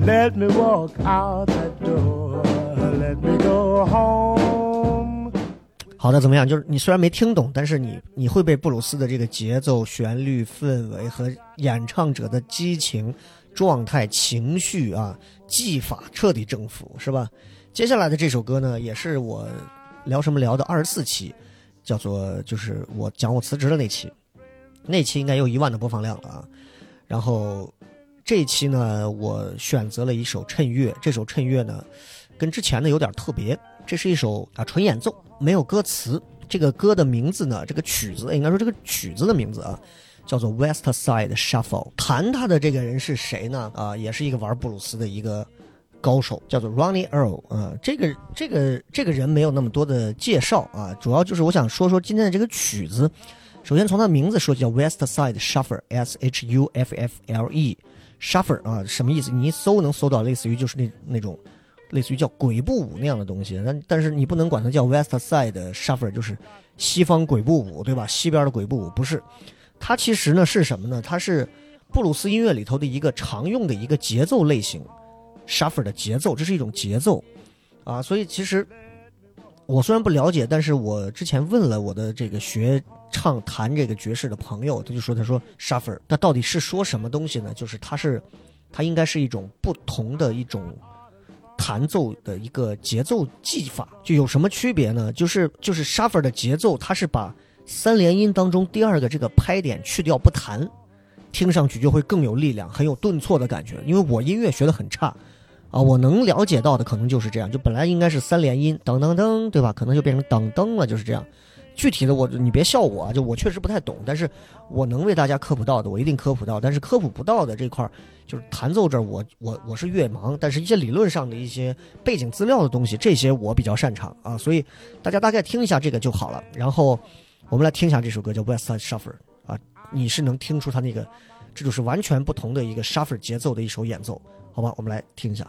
Speaker 7: Let me walk out that door. Let me go home.
Speaker 1: 好的，怎么样？就是你虽然没听懂，但是你你会被布鲁斯的这个节奏、旋律、氛围和演唱者的激情、状态、情绪啊、技法彻底征服，是吧？接下来的这首歌呢，也是我聊什么聊的二十四期，叫做就是我讲我辞职的那期，那期应该有一万的播放量了啊。然后这一期呢，我选择了一首趁月，这首趁月呢，跟之前的有点特别，这是一首啊纯演奏，没有歌词。这个歌的名字呢，这个曲子应该说这个曲子的名字啊，叫做 West Side Shuffle。弹它的这个人是谁呢？啊，也是一个玩布鲁斯的一个高手，叫做 Ronnie Earl 啊。这个这个这个人没有那么多的介绍啊，主要就是我想说说今天的这个曲子。首先从它的名字说，叫 West Side Shuffle，S H U F F L E。shuffle 啊，什么意思？你一搜能搜到，类似于就是那那种，类似于叫鬼步舞那样的东西。但但是你不能管它叫 West Side shuffle，就是西方鬼步舞，对吧？西边的鬼步舞不是。它其实呢是什么呢？它是布鲁斯音乐里头的一个常用的一个节奏类型，shuffle 的节奏，这是一种节奏啊。所以其实我虽然不了解，但是我之前问了我的这个学唱弹这个爵士的朋友，他就说他说 shuffle，那到底是说什么东西呢？就是它是，它应该是一种不同的一种弹奏的一个节奏技法，就有什么区别呢？就是就是 shuffle 的节奏，它是把三连音当中第二个这个拍点去掉不弹，听上去就会更有力量，很有顿挫的感觉。因为我音乐学的很差。啊，我能了解到的可能就是这样，就本来应该是三连音，噔噔噔，对吧？可能就变成噔噔了，就是这样。具体的我你别笑我啊，就我确实不太懂，但是我能为大家科普到的，我一定科普到。但是科普不到的这块儿，就是弹奏这儿，我我我是越忙，但是一些理论上的一些背景资料的东西，这些我比较擅长啊，所以大家大概听一下这个就好了。然后我们来听一下这首歌叫《West Side Shuffle》啊，你是能听出它那个，这就是完全不同的一个 shuffle 节奏的一首演奏，好吧？我们来听一下。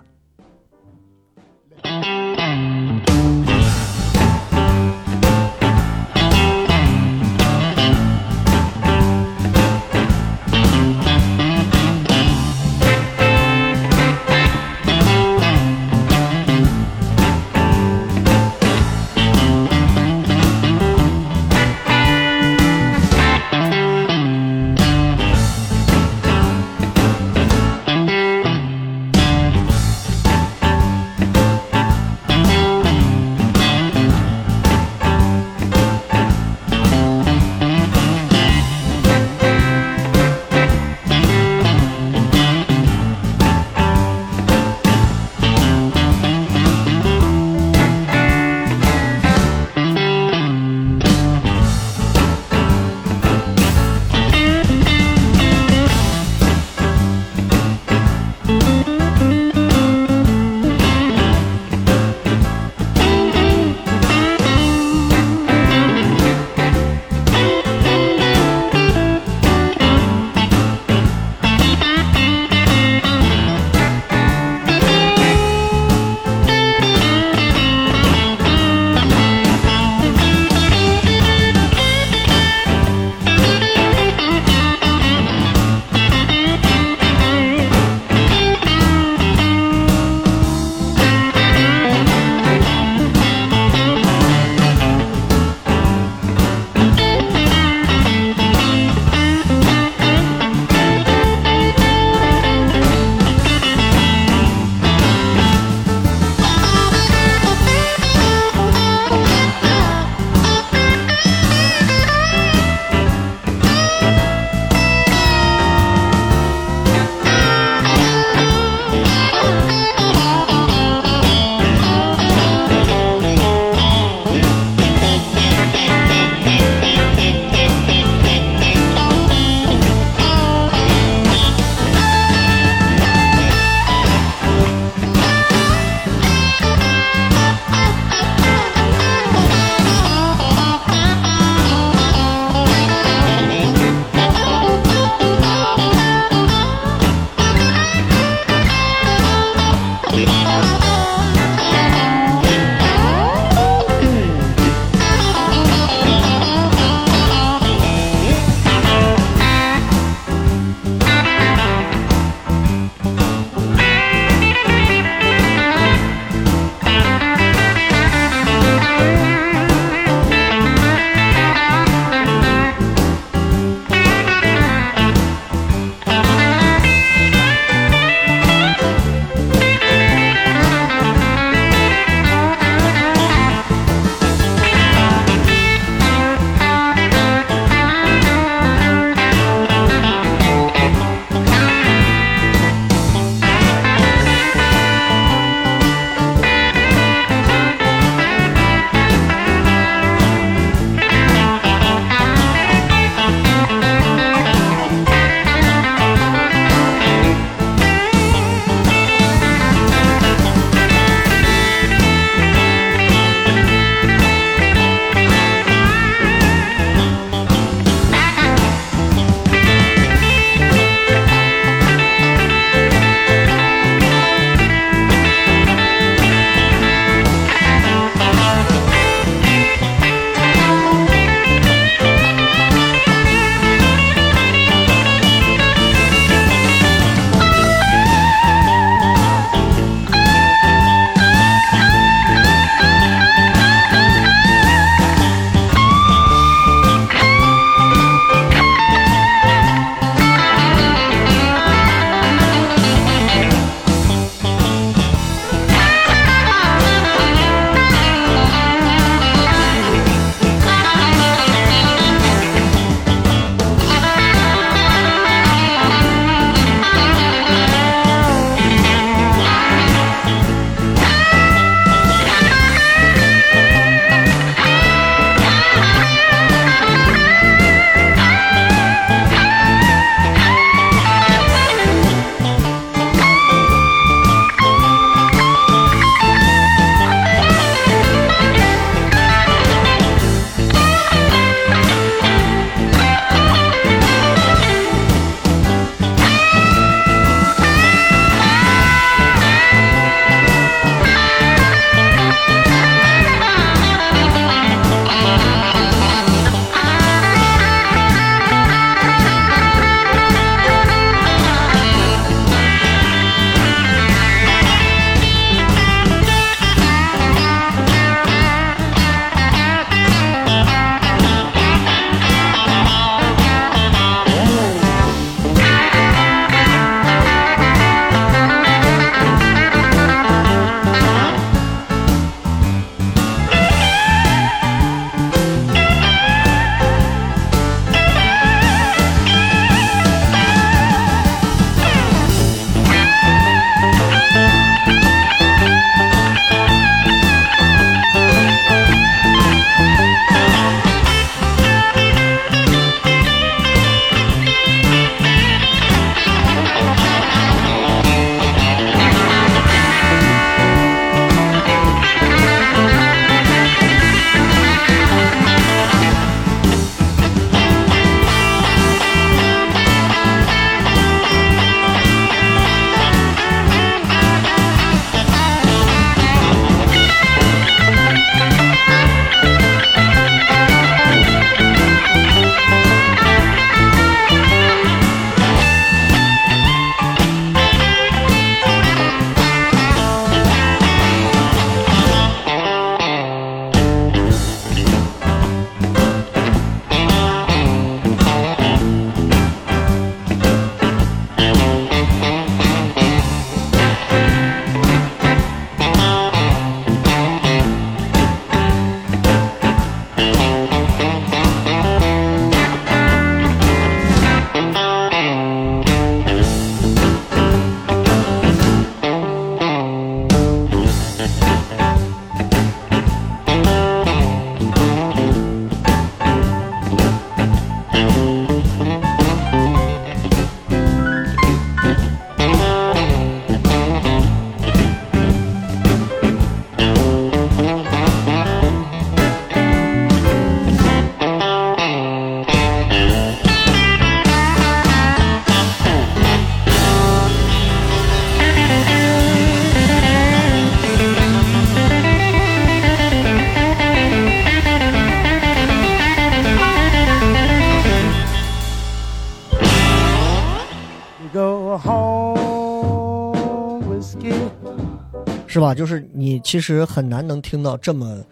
Speaker 1: 其实很难能听到这么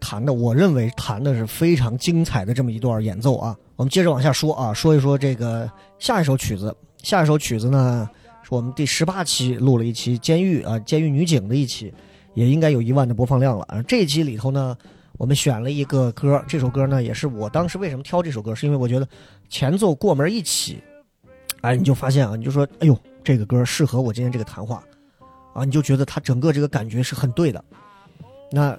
Speaker 1: 弹的，我认为弹的是非常精彩的这么一段演奏啊。我们接着往下说啊，说一说这个下一首曲子。下一首曲子呢，是我们第十八期录了一期监狱啊，监狱女警的一期，也应该有一万的播放量了啊。这一期里头呢，我们选了一个歌，这首歌呢也是我当时为什么挑这首歌，是因为我觉得前奏过门一起，哎，你就发现啊，你就说，哎呦，这个歌适合我今天这个谈话。啊，你就觉得它整个这个感觉是很对的。那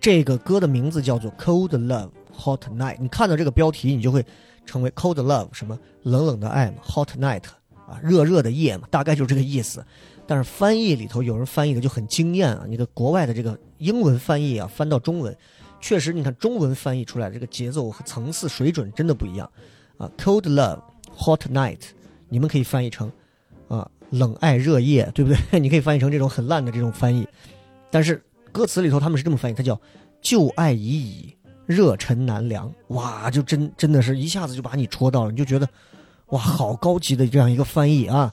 Speaker 1: 这个歌的名字叫做《Cold Love Hot Night》，你看到这个标题，你就会成为 Cold Love 什么冷冷的爱嘛，Hot Night 啊，热热的夜嘛，大概就是这个意思。但是翻译里头有人翻译的就很惊艳啊，你的国外的这个英文翻译啊，翻到中文，确实你看中文翻译出来这个节奏和层次水准真的不一样啊。Cold Love Hot Night，你们可以翻译成。冷爱热夜，对不对？你可以翻译成这种很烂的这种翻译，但是歌词里头他们是这么翻译，它叫“旧爱已矣，热忱难凉”。哇，就真真的是一下子就把你戳到了，你就觉得哇，好高级的这样一个翻译啊。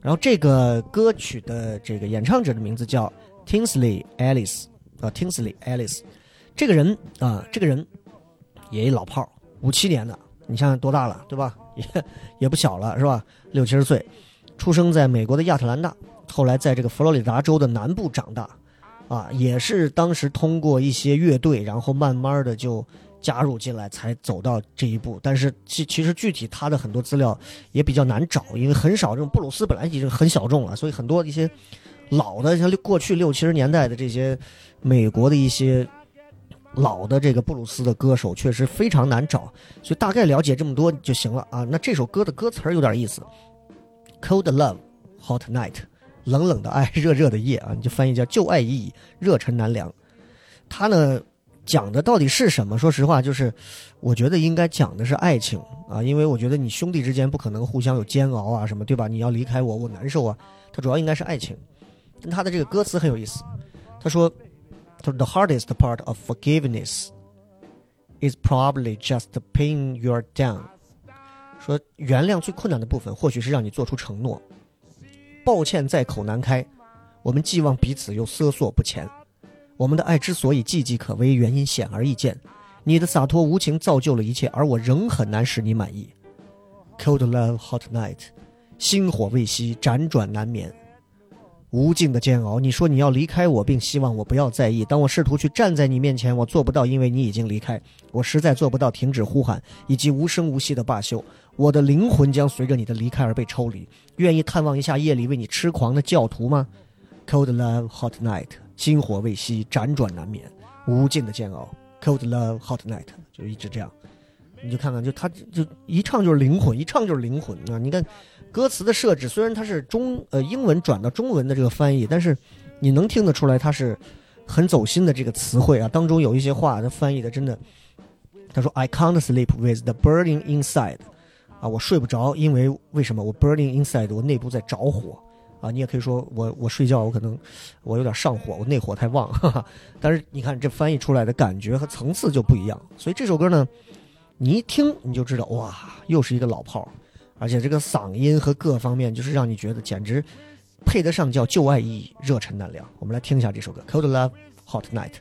Speaker 1: 然后这个歌曲的这个演唱者的名字叫 Tinsley Ellis 啊，Tinsley Ellis，这个人啊，这个人也一老炮儿，五七年的，你想想多大了，对吧？也也不小了，是吧？六七十岁。出生在美国的亚特兰大，后来在这个佛罗里达州的南部长大，啊，也是当时通过一些乐队，然后慢慢的就加入进来，才走到这一步。但是其其实具体他的很多资料也比较难找，因为很少这种布鲁斯本来已经很小众了，所以很多一些老的像过去六七十年代的这些美国的一些老的这个布鲁斯的歌手，确实非常难找。所以大概了解这么多就行了啊。那这首歌的歌词有点意思。Cold love, hot night，冷冷的爱，热热的夜啊，你就翻译叫旧爱已矣，热忱难凉。他呢讲的到底是什么？说实话，就是我觉得应该讲的是爱情啊，因为我觉得你兄弟之间不可能互相有煎熬啊什么，对吧？你要离开我，我难受啊。他主要应该是爱情。但他的这个歌词很有意思，他说：“他说 The hardest part of forgiveness is probably just paying your down。”说原谅最困难的部分，或许是让你做出承诺。抱歉在口难开，我们寄望彼此又瑟缩不前。我们的爱之所以岌岌可危，原因显而易见。你的洒脱无情造就了一切，而我仍很难使你满意。Cold love, hot night，星火未熄，辗转难眠。无尽的煎熬。你说你要离开我，并希望我不要在意。当我试图去站在你面前，我做不到，因为你已经离开。我实在做不到停止呼喊，以及无声无息的罢休。我的灵魂将随着你的离开而被抽离。愿意探望一下夜里为你痴狂的教徒吗？Cold love, hot night，星火未熄，辗转难眠，无尽的煎熬。Cold love, hot night，就一直这样。你就看看，就他就一唱就是灵魂，一唱就是灵魂啊！你看。歌词的设置虽然它是中呃英文转到中文的这个翻译，但是你能听得出来它是很走心的这个词汇啊。当中有一些话，它翻译的真的，他说 I can't sleep with the burning inside，啊，我睡不着，因为为什么？我 burning inside，我内部在着火啊。你也可以说我我睡觉我可能我有点上火，我内火太旺。哈哈。但是你看这翻译出来的感觉和层次就不一样。所以这首歌呢，你一听你就知道，哇，又是一个老炮儿。而且这个嗓音和各方面，就是让你觉得简直配得上叫旧爱已矣，热忱难凉。我们来听一下这首歌《Cold Love Hot Night》。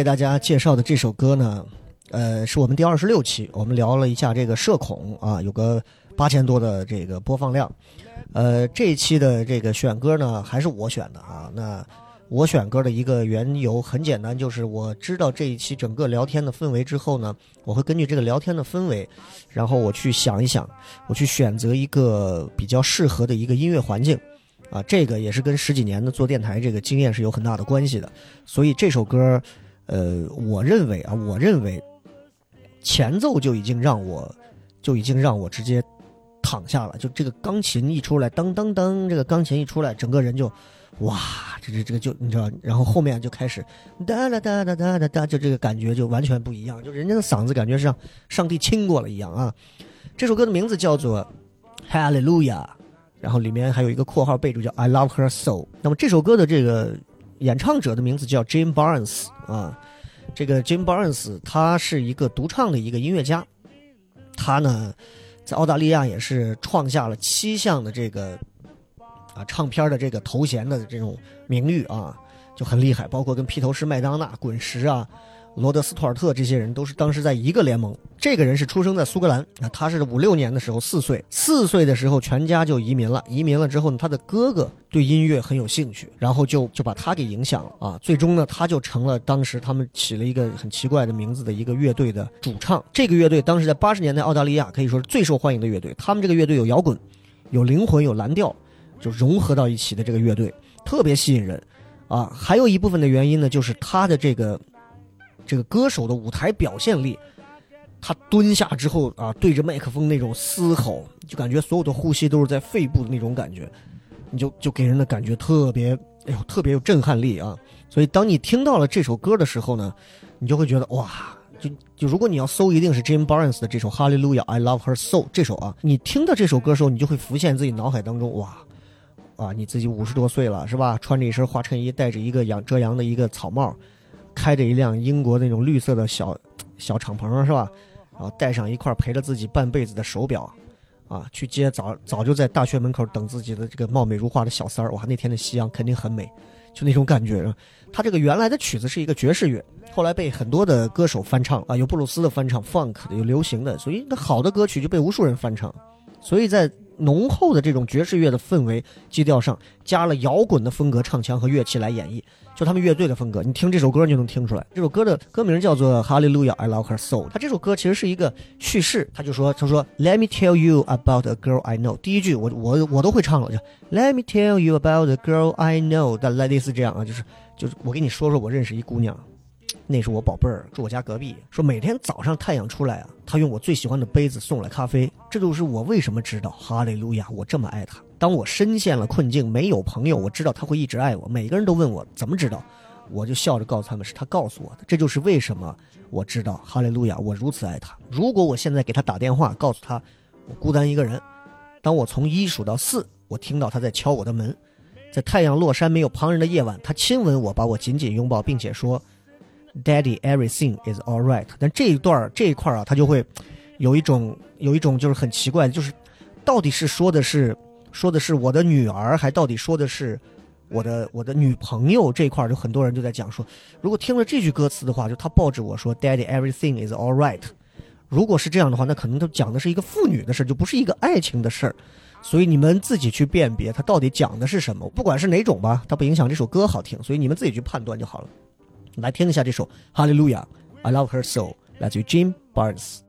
Speaker 1: 为大家介绍的这首歌呢，呃，是我们第二十六期，我们聊了一下这个社恐啊，有个八千多的这个播放量。呃，这一期的这个选歌呢，还是我选的啊。那我选歌的一个缘由很简单，就是我知道这一期整个聊天的氛围之后呢，我会根据这个聊天的氛围，然后我去想一想，我去选择一个比较适合的一个音乐环境。啊，这个也是跟十几年的做电台这个经验是有很大的关系的。所以这首歌，呃，我认为啊，我认为前奏就已经让我，就已经让我直接躺下了。就这个钢琴一出来，噔噔噔，这个钢琴一出来，整个人就，哇，这这这个就你知道，然后后面就开始哒哒哒哒哒哒哒，就这个感觉就完全不一样，就人家的嗓子感觉是让上帝亲过了一样啊。这首歌的名字叫做《Hallelujah》。然后里面还有一个括号备注叫 "I love her so"。那么这首歌的这个演唱者的名字叫 Jim Barnes 啊，这个 Jim Barnes 他是一个独唱的一个音乐家，他呢在澳大利亚也是创下了七项的这个啊唱片的这个头衔的这种名誉啊，就很厉害，包括跟披头士、麦当娜、滚石啊。罗德斯托尔特这些人都是当时在一个联盟。这个人是出生在苏格兰啊，他是五六年的时候四岁，四岁的时候全家就移民了。移民了之后呢，他的哥哥对音乐很有兴趣，然后就就把他给影响了啊。最终呢，他就成了当时他们起了一个很奇怪的名字的一个乐队的主唱。这个乐队当时在八十年代澳大利亚可以说是最受欢迎的乐队。他们这个乐队有摇滚，有灵魂，有蓝调，就融合到一起的这个乐队特别吸引人啊。还有一部分的原因呢，就是他的这个。这个歌手的舞台表现力，他蹲下之后啊，对着麦克风那种嘶吼，就感觉所有的呼吸都是在肺部的那种感觉，你就就给人的感觉特别，哎呦，特别有震撼力啊！所以当你听到了这首歌的时候呢，你就会觉得哇，就就如果你要搜，一定是 Jim Barnes 的这首《哈利路亚 I Love Her So》这首啊，你听到这首歌的时候，你就会浮现自己脑海当中哇，啊，你自己五十多岁了是吧？穿着一身花衬衣，戴着一个阳遮阳的一个草帽。开着一辆英国那种绿色的小小敞篷是吧？然后带上一块陪着自己半辈子的手表，啊，去接早早就在大学门口等自己的这个貌美如花的小三儿。哇，那天的夕阳肯定很美，就那种感觉。他这个原来的曲子是一个爵士乐，后来被很多的歌手翻唱啊，有布鲁斯的翻唱，funk 的，有流行的，所以那好的歌曲就被无数人翻唱。所以在浓厚的这种爵士乐的氛围基调上，加了摇滚的风格唱腔和乐器来演绎，就他们乐队的风格。你听这首歌，你就能听出来。这首歌的歌名叫做《Hallelujah I Love Her So》。他这首歌其实是一个叙事，他就说：“他说 Let me tell you about a girl I know。”第一句我我我都会唱了，就 “Let me tell you about a girl I know”。但类似这样啊，就是就是我给你说说我认识一姑娘。那是我宝贝儿，住我家隔壁。说每天早上太阳出来啊，他用我最喜欢的杯子送来咖啡。这就是我为什么知道哈利路亚，我这么爱他。当我深陷了困境，没有朋友，我知道他会一直爱我。每个人都问我怎么知道，我就笑着告诉他们是他告诉我的。这就是为什么我知道哈利路亚，我如此爱他。如果我现在给他打电话，告诉他我孤单一个人，当我从一数到四，我听到他在敲我的门，在太阳落山没有旁人的夜晚，他亲吻我，把我紧紧拥抱，并且说。Daddy, everything is all right。但这一段这一块啊，他就会有一种有一种就是很奇怪，就是到底是说的是说的是我的女儿，还到底说的是我的我的女朋友这一块，就很多人就在讲说，如果听了这句歌词的话，就他抱着我说 Daddy, everything is all right。如果是这样的话，那可能他讲的是一个妇女的事就不是一个爱情的事儿。所以你们自己去辨别，他到底讲的是什么，不管是哪种吧，它不影响这首歌好听。所以你们自己去判断就好了。来听一下这首《哈利路亚》，I love her so，来自于 Jim Barnes。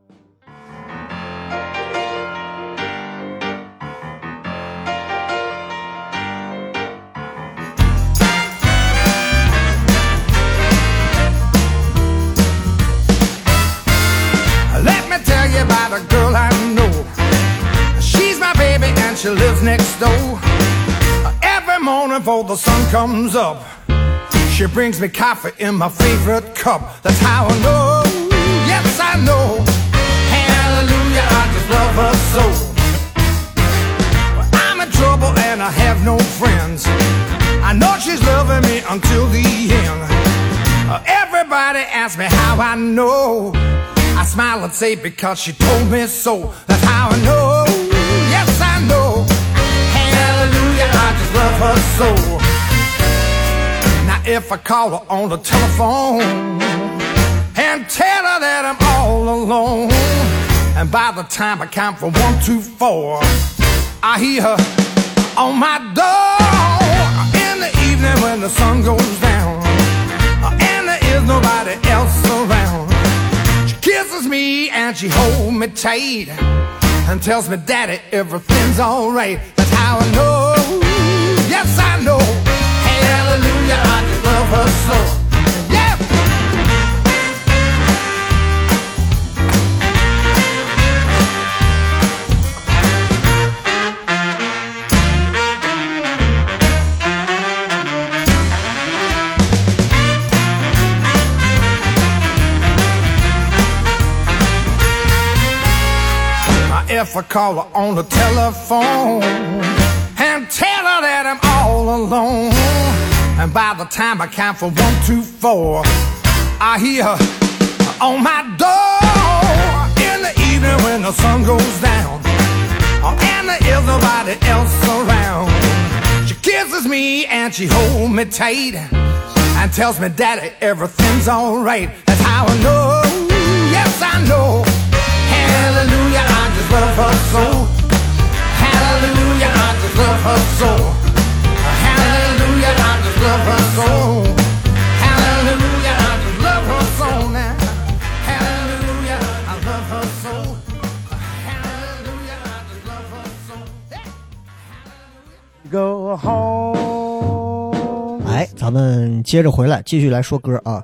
Speaker 3: Let me tell you about a girl I know. She's my baby and she lives next door. Every morning before the sun comes up, she brings me coffee in my favorite cup. That's how I know. Yes, I know. Hallelujah, I just love her so. Well, I'm in trouble and I have no friends. I know she's loving me until the end. Uh, Everybody asks me how I know. I smile and say because she told me so. That's how I know. Yes, I know. Hallelujah, I just love her so. If I call her on the telephone and tell her that I'm all alone, and by the time I count from one to four, I hear her on my door in the evening when the sun goes down, and there is nobody else around. She kisses me and she holds me tight and tells me, Daddy, everything's alright. That's how I know. Yes, I know. If I call her on the telephone and tell her that I'm all alone, and by the time I count from one to four, I hear on my door in the evening when the sun goes down, and there is nobody else around. She kisses me and she holds me tight and tells me, Daddy, everything's alright. That's how I know. Yes, I know. Hallelujah, I just love her so. Hallelujah, I just love her so. Love a song，I love
Speaker 7: a song
Speaker 1: 哎，咱们接着回来，继续来说歌啊。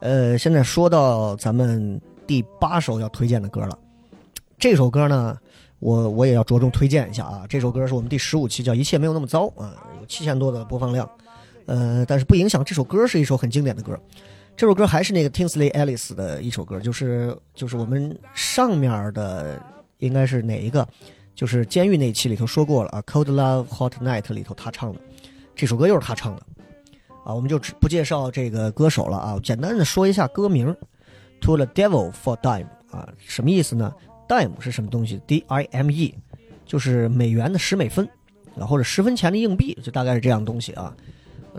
Speaker 1: 呃，现在说到咱们第八首要推荐的歌了。这首歌呢，我我也要着重推荐一下啊。这首歌是我们第十五期叫《一切没有那么糟》啊，有七千多的播放量。呃，但是不影响这首歌是一首很经典的歌。这首歌还是那个 Tinsley Ellis 的一首歌，就是就是我们上面的应该是哪一个？就是监狱那期里头说过了啊，《Cold Love Hot Night》里头他唱的，这首歌又是他唱的。啊，我们就只不介绍这个歌手了啊，简单的说一下歌名，To the Devil for Dime 啊，什么意思呢？Dime 是什么东西？D I M E，就是美元的十美分啊，或者十分钱的硬币，就大概是这样东西啊。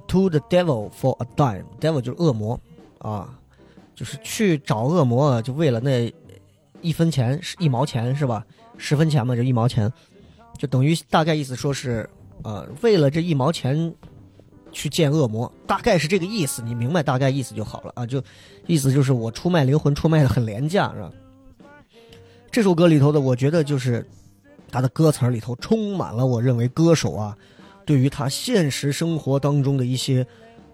Speaker 1: To the Devil for a Dime，Devil 就是恶魔啊，就是去找恶魔，就为了那一分钱是一毛钱是吧？十分钱嘛，就一毛钱，就等于大概意思说是呃，为了这一毛钱。去见恶魔，大概是这个意思，你明白大概意思就好了啊。就意思就是我出卖灵魂，出卖的很廉价，是吧？这首歌里头的，我觉得就是他的歌词里头充满了我认为歌手啊，对于他现实生活当中的一些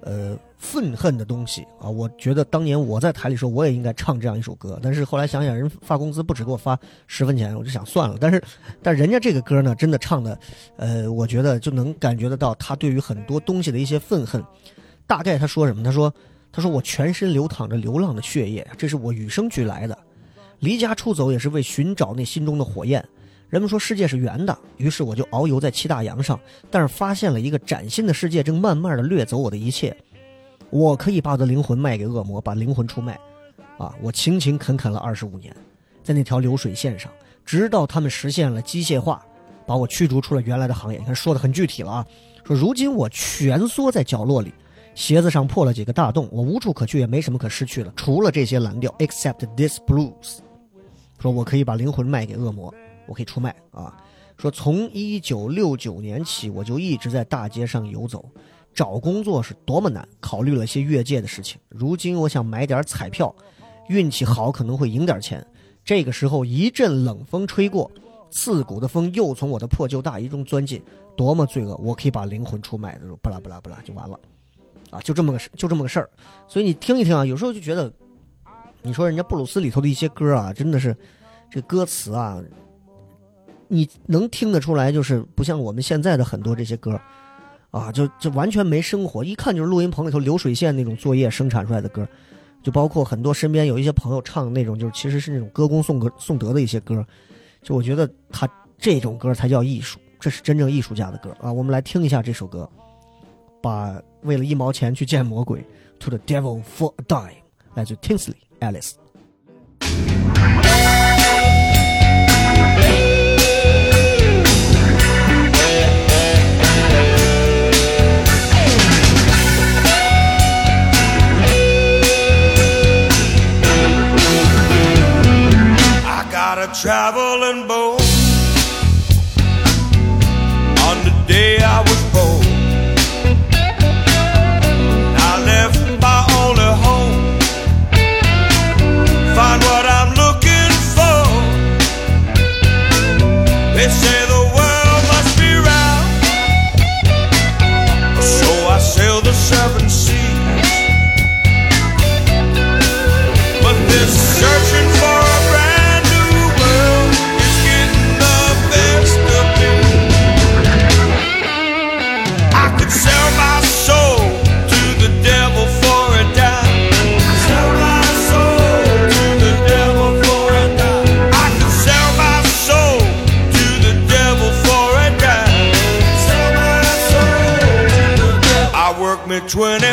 Speaker 1: 呃愤恨的东西啊。我觉得当年我在台里说，我也应该唱这样一首歌，但是后来想想，人发工资不止给我发十分钱，我就想算了。但是，但人家这个歌呢，真的唱的，呃，我觉得就能感觉得到他对于很多东西的一些愤恨。大概他说什么？他说：“他说我全身流淌着流浪的血液，这是我与生俱来的。离家出走也是为寻找那心中的火焰。人们说世界是圆的，于是我就遨游在七大洋上，但是发现了一个崭新的世界正慢慢的掠走我的一切。我可以把我的灵魂卖给恶魔，把灵魂出卖。啊，我勤勤恳恳了二十五年，在那条流水线上，直到他们实现了机械化，把我驱逐出了原来的行业。你看说的很具体了啊，说如今我蜷缩在角落里。”鞋子上破了几个大洞，我无处可去，也没什么可失去了，除了这些蓝调，except this blues。说我可以把灵魂卖给恶魔，我可以出卖啊。说从一九六九年起，我就一直在大街上游走，找工作是多么难，考虑了些越界的事情。如今我想买点彩票，运气好可能会赢点钱。这个时候一阵冷风吹过，刺骨的风又从我的破旧大衣中钻进，多么罪恶！我可以把灵魂出卖的时候，不啦不啦不啦就完了。啊，就这么个事，就这么个事儿，所以你听一听啊，有时候就觉得，你说人家布鲁斯里头的一些歌啊，真的是这歌词啊，你能听得出来，就是不像我们现在的很多这些歌啊，就就完全没生活，一看就是录音棚里头流水线那种作业生产出来的歌，就包括很多身边有一些朋友唱的那种，就是其实是那种歌功颂歌颂德的一些歌，就我觉得他这种歌才叫艺术，这是真正艺术家的歌啊，我们来听一下这首歌。把为了一毛钱去见魔鬼，To the Devil for a Dime，来自 Tinsley Ellis。
Speaker 3: a
Speaker 4: traveling boat which one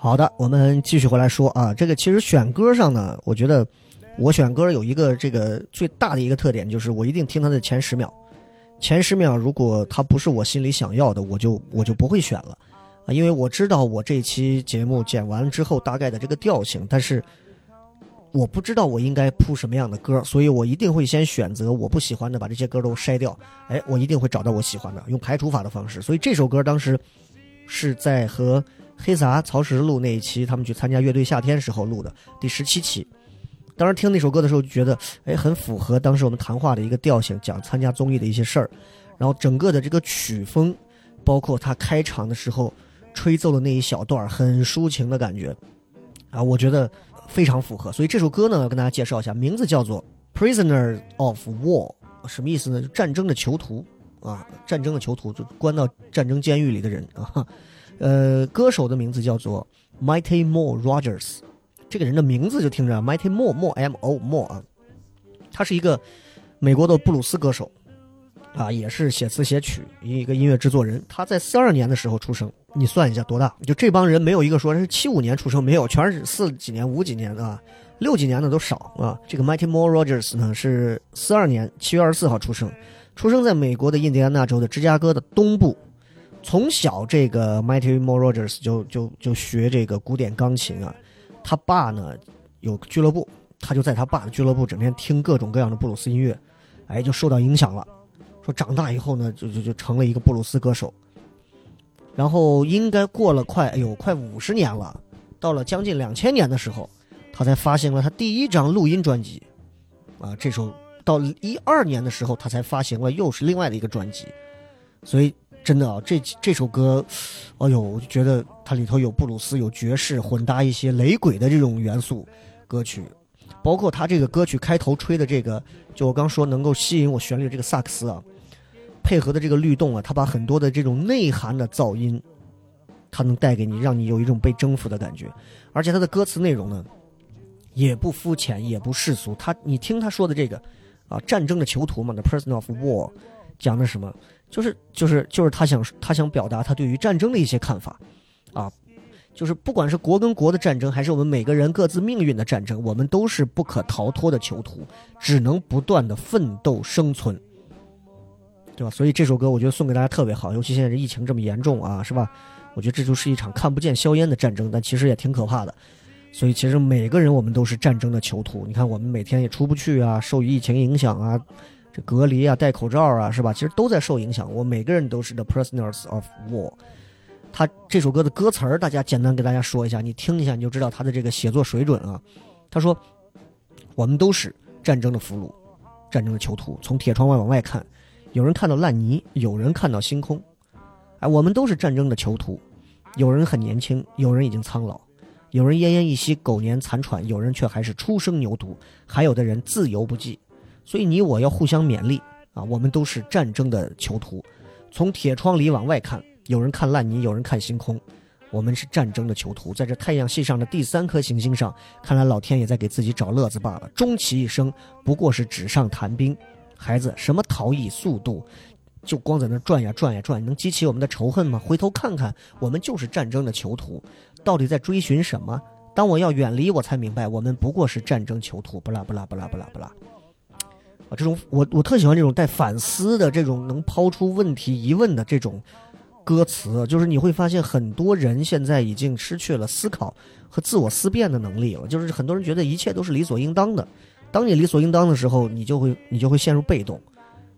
Speaker 1: 好的，我们继续回来说啊，这个其实选歌上呢，我觉得我选歌有一个这个最大的一个特点，就是我一定听它的前十秒，前十秒如果它不是我心里想要的，我就我就不会选了啊，因为我知道我这期节目剪完之后大概的这个调性，但是我不知道我应该铺什么样的歌，所以我一定会先选择我不喜欢的，把这些歌都筛掉，哎，我一定会找到我喜欢的，用排除法的方式，所以这首歌当时是在和黑撒曹石录那一期，他们去参加乐队夏天时候录的第十七期。当时听那首歌的时候，就觉得哎，很符合当时我们谈话的一个调性，讲参加综艺的一些事儿。然后整个的这个曲风，包括他开场的时候吹奏的那一小段，很抒情的感觉啊，我觉得非常符合。所以这首歌呢，跟大家介绍一下，名字叫做《Prisoner of War》，什么意思呢？战争的囚徒。啊，战争的囚徒就关到战争监狱里的人啊。呃，歌手的名字叫做 Mighty MORE ROGERS 这个人的名字就听着 Mighty MORE Mo M O Mo 啊，他是一个美国的布鲁斯歌手啊，也是写词写曲一个音乐制作人。他在四二年的时候出生，你算一下多大？就这帮人没有一个说是七五年出生，没有，全是四几年、五几年的啊，六几年的都少啊。这个 Mighty Mo Rogers 呢是四二年七月二十四号出生，出生在美国的印第安纳州的芝加哥的东部。从小，这个 Mighty Mo Rogers 就就就学这个古典钢琴啊。他爸呢有俱乐部，他就在他爸的俱乐部整天听各种各样的布鲁斯音乐，哎，就受到影响了。说长大以后呢，就就就成了一个布鲁斯歌手。然后应该过了快哎呦快五十年了，到了将近两千年的时候，他才发行了他第一张录音专辑。啊，这首到一二年的时候，他才发行了又是另外的一个专辑。所以真的啊，这这首歌，哎呦，我就觉得它里头有布鲁斯、有爵士，混搭一些雷鬼的这种元素歌曲，包括他这个歌曲开头吹的这个，就我刚说能够吸引我旋律的这个萨克斯啊，配合的这个律动啊，它把很多的这种内涵的噪音，它能带给你，让你有一种被征服的感觉。而且它的歌词内容呢，也不肤浅，也不世俗。他你听他说的这个啊，战争的囚徒嘛，《The Person of War》，讲的什么？就是就是就是他想他想表达他对于战争的一些看法，啊，就是不管是国跟国的战争，还是我们每个人各自命运的战争，我们都是不可逃脱的囚徒，只能不断的奋斗生存，对吧？所以这首歌我觉得送给大家特别好，尤其现在这疫情这么严重啊，是吧？我觉得这就是一场看不见硝烟的战争，但其实也挺可怕的。所以其实每个人我们都是战争的囚徒。你看我们每天也出不去啊，受疫情影响啊。隔离啊，戴口罩啊，是吧？其实都在受影响。我每个人都是 the prisoners of war。他这首歌的歌词儿，大家简单给大家说一下，你听一下你就知道他的这个写作水准啊。他说：“我们都是战争的俘虏，战争的囚徒。从铁窗外往外看，有人看到烂泥，有人看到星空。哎，我们都是战争的囚徒。有人很年轻，有人已经苍老，有人奄奄一息，苟年残喘，有人却还是初生牛犊，还有的人自由不羁。”所以你我要互相勉励啊！我们都是战争的囚徒，从铁窗里往外看，有人看烂泥，有人看星空。我们是战争的囚徒，在这太阳系上的第三颗行星上，看来老天也在给自己找乐子罢了。终其一生，不过是纸上谈兵。孩子，什么逃逸速度，就光在那转呀转呀转，能激起我们的仇恨吗？回头看看，我们就是战争的囚徒，到底在追寻什么？当我要远离，我才明白，我们不过是战争囚徒。不啦不啦不啦不啦不啦。啊，这种我我特喜欢这种带反思的这种能抛出问题疑问的这种歌词，就是你会发现很多人现在已经失去了思考和自我思辨的能力了，就是很多人觉得一切都是理所应当的，当你理所应当的时候，你就会你就会陷入被动，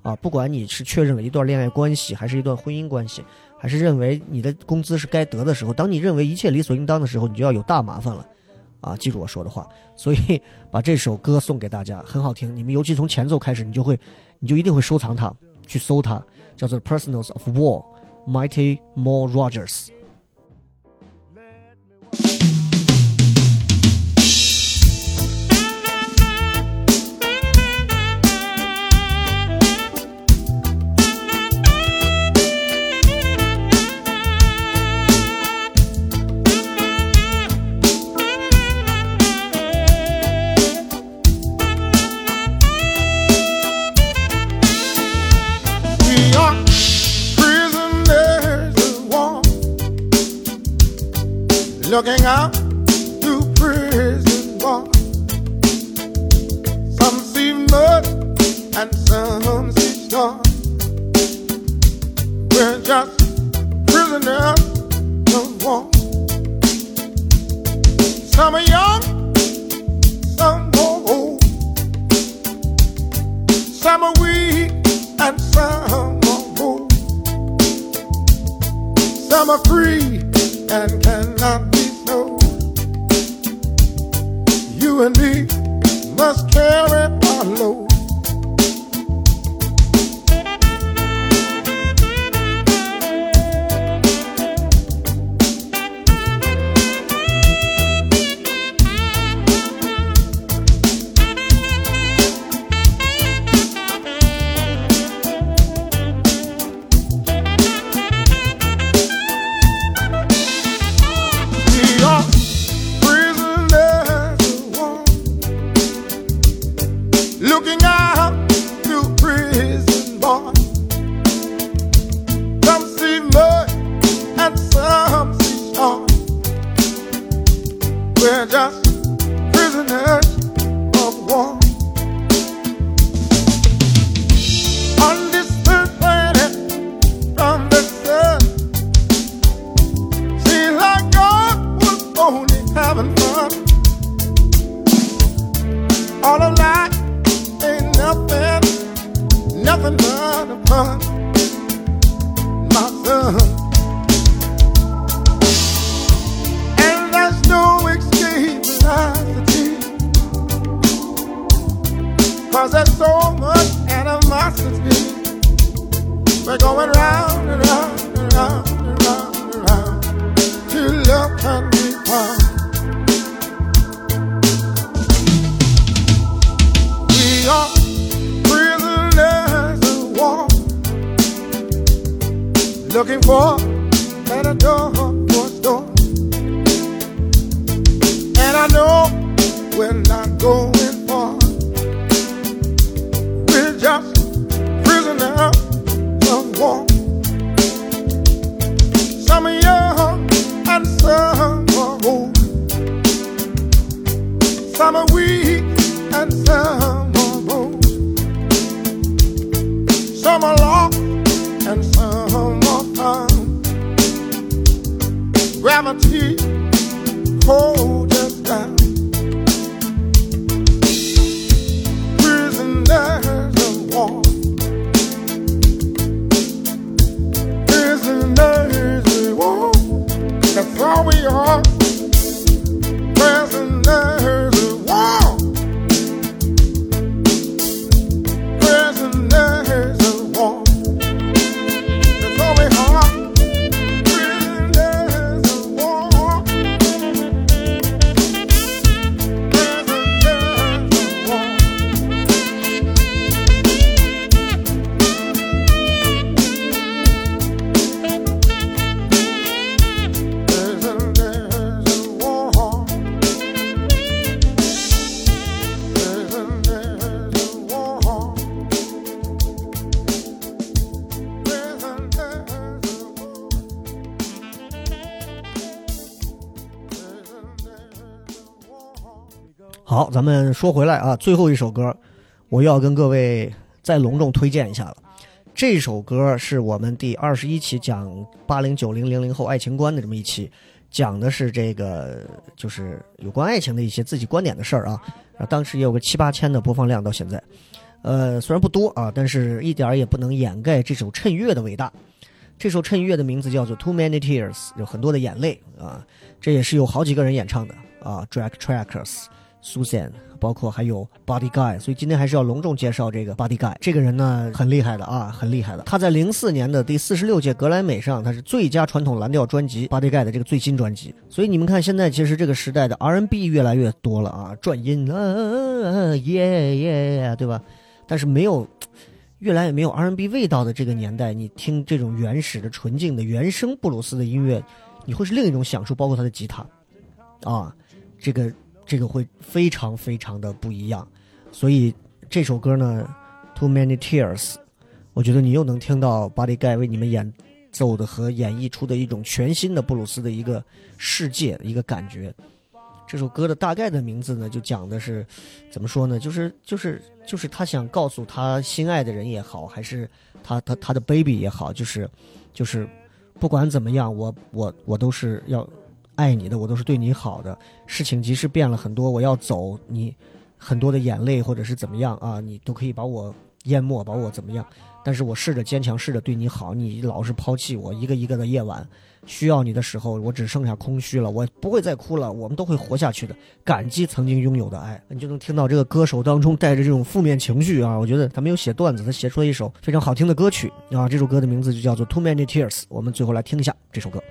Speaker 1: 啊，不管你是确认了一段恋爱关系，还是一段婚姻关系，还是认为你的工资是该得的时候，当你认为一切理所应当的时候，你就要有大麻烦了。啊，记住我说的话，所以把这首歌送给大家，很好听。你们尤其从前奏开始，你就会，你就一定会收藏它，去搜它，叫做《Personals of War》，Mighty Mo Rogers。
Speaker 3: Looking out through prison walls. Some see mud and some see stars. We're just prisoners of war. Some are young, some are old. Some are weak and some are bold. Some are free and los
Speaker 1: que 咱们说回来啊，最后一首歌，我又要跟各位再隆重推荐一下了。这首歌是我们第二十一期讲八零九零零零后爱情观的这么一期，讲的是这个就是有关爱情的一些自己观点的事儿啊。当时也有个七八千的播放量到现在，呃，虽然不多啊，但是一点儿也不能掩盖这首趁月的伟大。这首趁月的名字叫做《Too Many Tears》，有很多的眼泪啊。这也是有好几个人演唱的啊，Drag Trackers、Susan，包括还有 Body Guy。所以今天还是要隆重介绍这个 Body Guy。这个人呢很厉害的啊，很厉害的。他在零四年的第四十六届格莱美上，他是最佳传统蓝调专辑 Body Guy 的这个最新专辑。所以你们看，现在其实这个时代的 R N B 越来越多了啊，转音啊耶耶耶，对吧？但是没有。越来越没有 R N B 味道的这个年代，你听这种原始的、纯净的原声布鲁斯的音乐，你会是另一种享受，包括他的吉他，啊，这个这个会非常非常的不一样。所以这首歌呢，《Too Many Tears》，我觉得你又能听到 Buddy Guy 为你们演奏的和演绎出的一种全新的布鲁斯的一个世界、一个感觉。这首歌的大概的名字呢，就讲的是怎么说呢？就是就是就是他想告诉他心爱的人也好，还是他他他的 baby 也好，就是就是不管怎么样，我我我都是要爱你的，我都是对你好的。事情即使变了很多，我要走，你很多的眼泪或者是怎么样啊，你都可以把我淹没，把我怎么样？但是我试着坚强，试着对你好，你老是抛弃我，一个一个的夜晚。需要你的时候，我只剩下空虚了。我不会再哭了，我们都会活下去的。感激曾经拥有的爱，你就能听到这个歌手当中带着这种负面情绪啊。我觉得他没有写段子，他写出了一首非常好听的歌曲啊。这首歌的名字就叫做《Too Many Tears》。我们最后来听一下这首歌。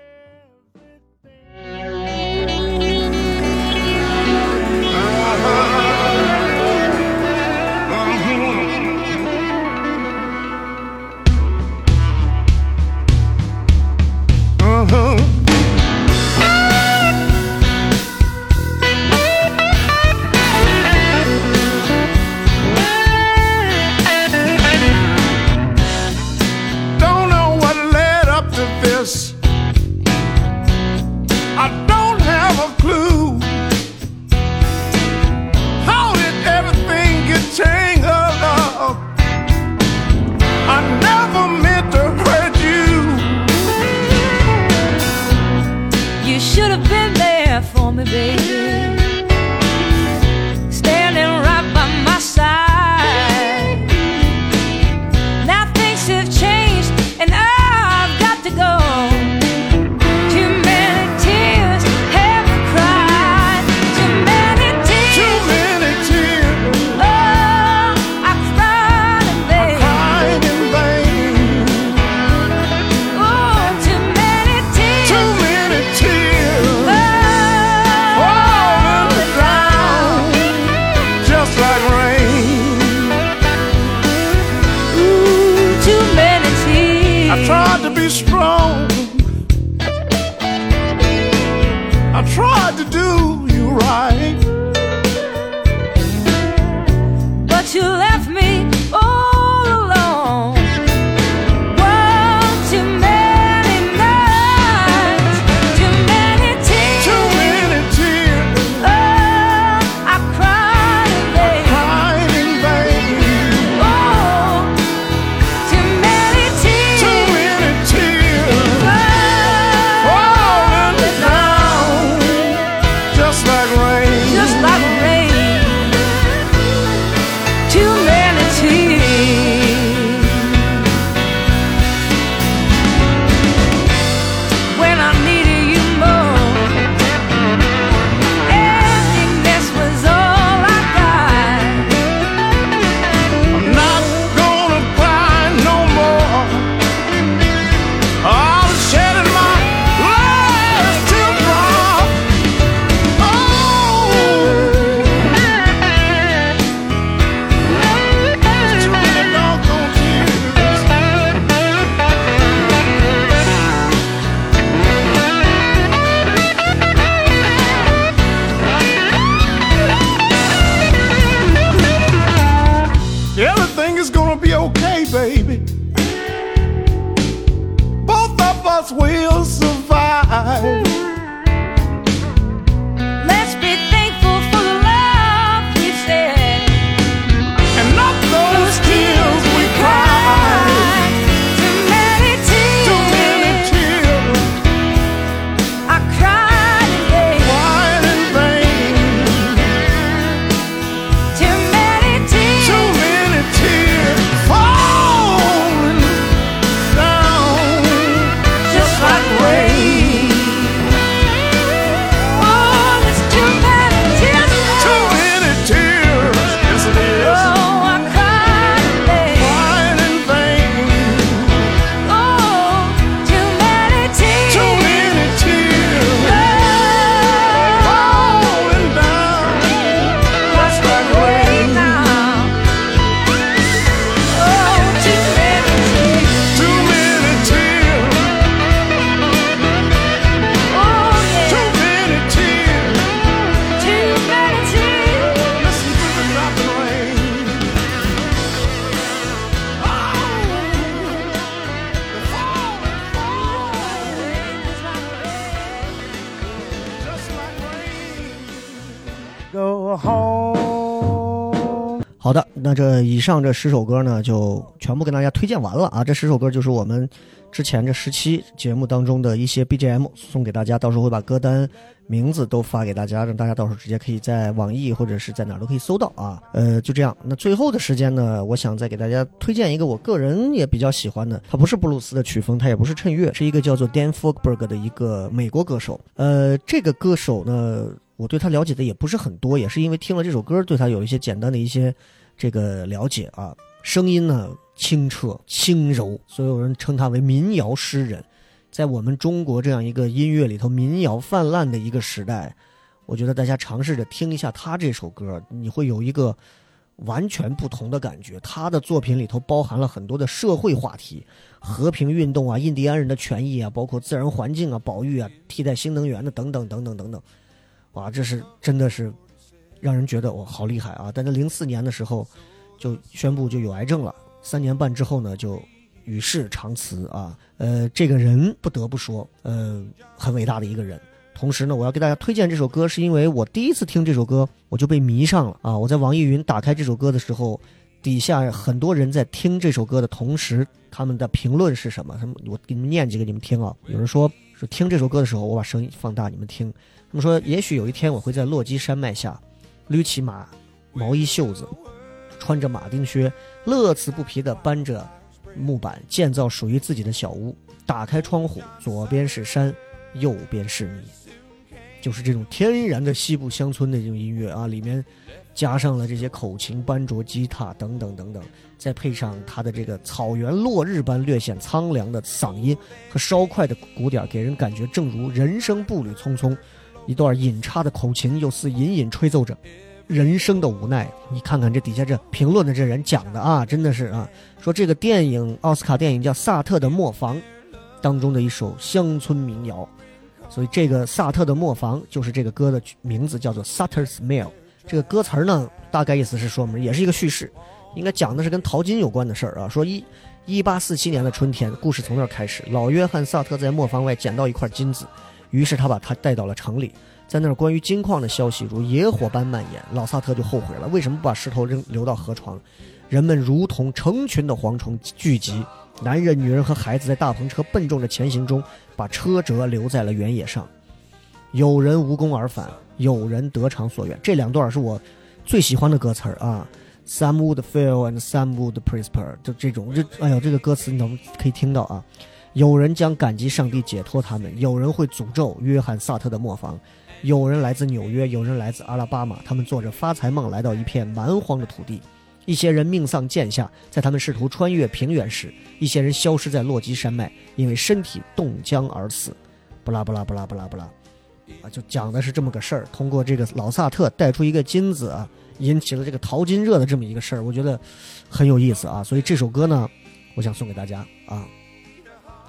Speaker 1: 上这十首歌呢，就全部跟大家推荐完了啊。这十首歌就是我们之前这十期节目当中的一些 BGM 送给大家，到时候会把歌单名字都发给大家，让大家到时候直接可以在网易或者是在哪儿都可以搜到啊。呃，就这样。那最后的时间呢，我想再给大家推荐一个我个人也比较喜欢的，它不是布鲁斯的曲风，它也不是衬乐，是一个叫做 Dan Fogberg 的一个美国歌手。呃，这个歌手呢。我对他了解的也不是很多，也是因为听了这首歌，对他有一些简单的一些这个了解啊。声音呢清澈轻柔，所有人称他为民谣诗人。在我们中国这样一个音乐里头民谣泛滥的一个时代，我觉得大家尝试着听一下他这首歌，你会有一个完全不同的感觉。他的作品里头包含了很多的社会话题，和平运动啊、印第安人的权益啊，包括自然环境啊、保育啊、替代新能源的等等等等等等。哇，这是真的是让人觉得哇好厉害啊！但在零四年的时候就宣布就有癌症了，三年半之后呢就与世长辞啊。呃，这个人不得不说，呃，很伟大的一个人。同时呢，我要给大家推荐这首歌，是因为我第一次听这首歌我就被迷上了啊！我在网易云打开这首歌的时候，底下很多人在听这首歌的同时，他们的评论是什么？他们我给你们念几个你们听啊。有人说是听这首歌的时候，我把声音放大，你们听。他们说，也许有一天我会在落基山脉下，捋起马毛衣袖子，穿着马丁靴，乐此不疲地搬着木板建造属于自己的小屋。打开窗户，左边是山，右边是你，就是这种天然的西部乡村的这种音乐啊，里面加上了这些口琴、班卓、吉他等等等等，再配上他的这个草原落日般略显苍凉的嗓音和稍快的鼓点，给人感觉正如人生步履匆匆。一段隐插的口琴，又似隐隐吹奏着人生的无奈。你看看这底下这评论的这人讲的啊，真的是啊，说这个电影奥斯卡电影叫《萨特的磨坊》当中的一首乡村民谣，所以这个萨特的磨坊就是这个歌的名字，叫做 Sutter's Mill。这个歌词呢，大概意思是说明？也是一个叙事，应该讲的是跟淘金有关的事儿啊。说一一八四七年的春天，故事从那儿开始。老约翰·萨特在磨坊外捡到一块金子。于是他把他带到了城里，在那儿关于金矿的消息如野火般蔓延。老萨特就后悔了，为什么不把石头扔流到河床？人们如同成群的蝗虫聚集，男人、女人和孩子在大篷车笨重的前行中，把车辙留在了原野上。有人无功而返，有人得偿所愿。这两段是我最喜欢的歌词啊。Some would fail and some would prosper，就这种，这哎呦，这个歌词你能可以听到啊。有人将感激上帝解脱他们，有人会诅咒约翰·萨特的磨坊，有人来自纽约，有人来自阿拉巴马，他们做着发财梦来到一片蛮荒的土地。一些人命丧剑下，在他们试图穿越平原时；一些人消失在落基山脉，因为身体冻僵而死。不拉不拉不拉不拉不拉，啊，就讲的是这么个事儿。通过这个老萨特带出一个金子啊，引起了这个淘金热的这么一个事儿，我觉得很有意思啊。所以这首歌呢，我想送给大家啊。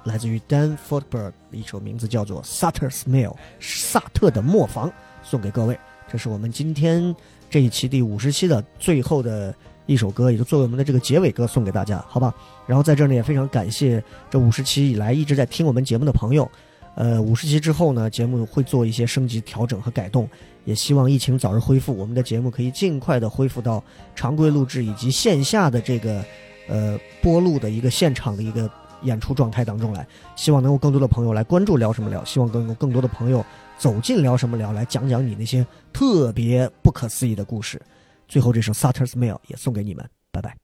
Speaker 1: 来自于 Dan Fortberg 的一首名字叫做《Sutter's Mill》萨特的磨坊，送给各位。这是我们今天这一期第五十期的最后的
Speaker 4: 一首歌，也就作为我们的这个结尾歌送给大家，好吧？然后在这儿呢，也非常感谢这五十期以来一直在听我们节目的朋友。呃，五十期之后呢，节目会做一些升级、调整和改动，也希望疫情早日恢复，我们的节目可以尽快的恢复到常规录制以及线下的这个呃播录的一个现场的一个演出状态当中来。希望能够更多的朋友来关注聊什么聊，希望更有更多的朋友走进聊什么聊，来讲讲你那些特别不可思议的故事。最后这首《Sutter's Mill》也送给你们，拜拜。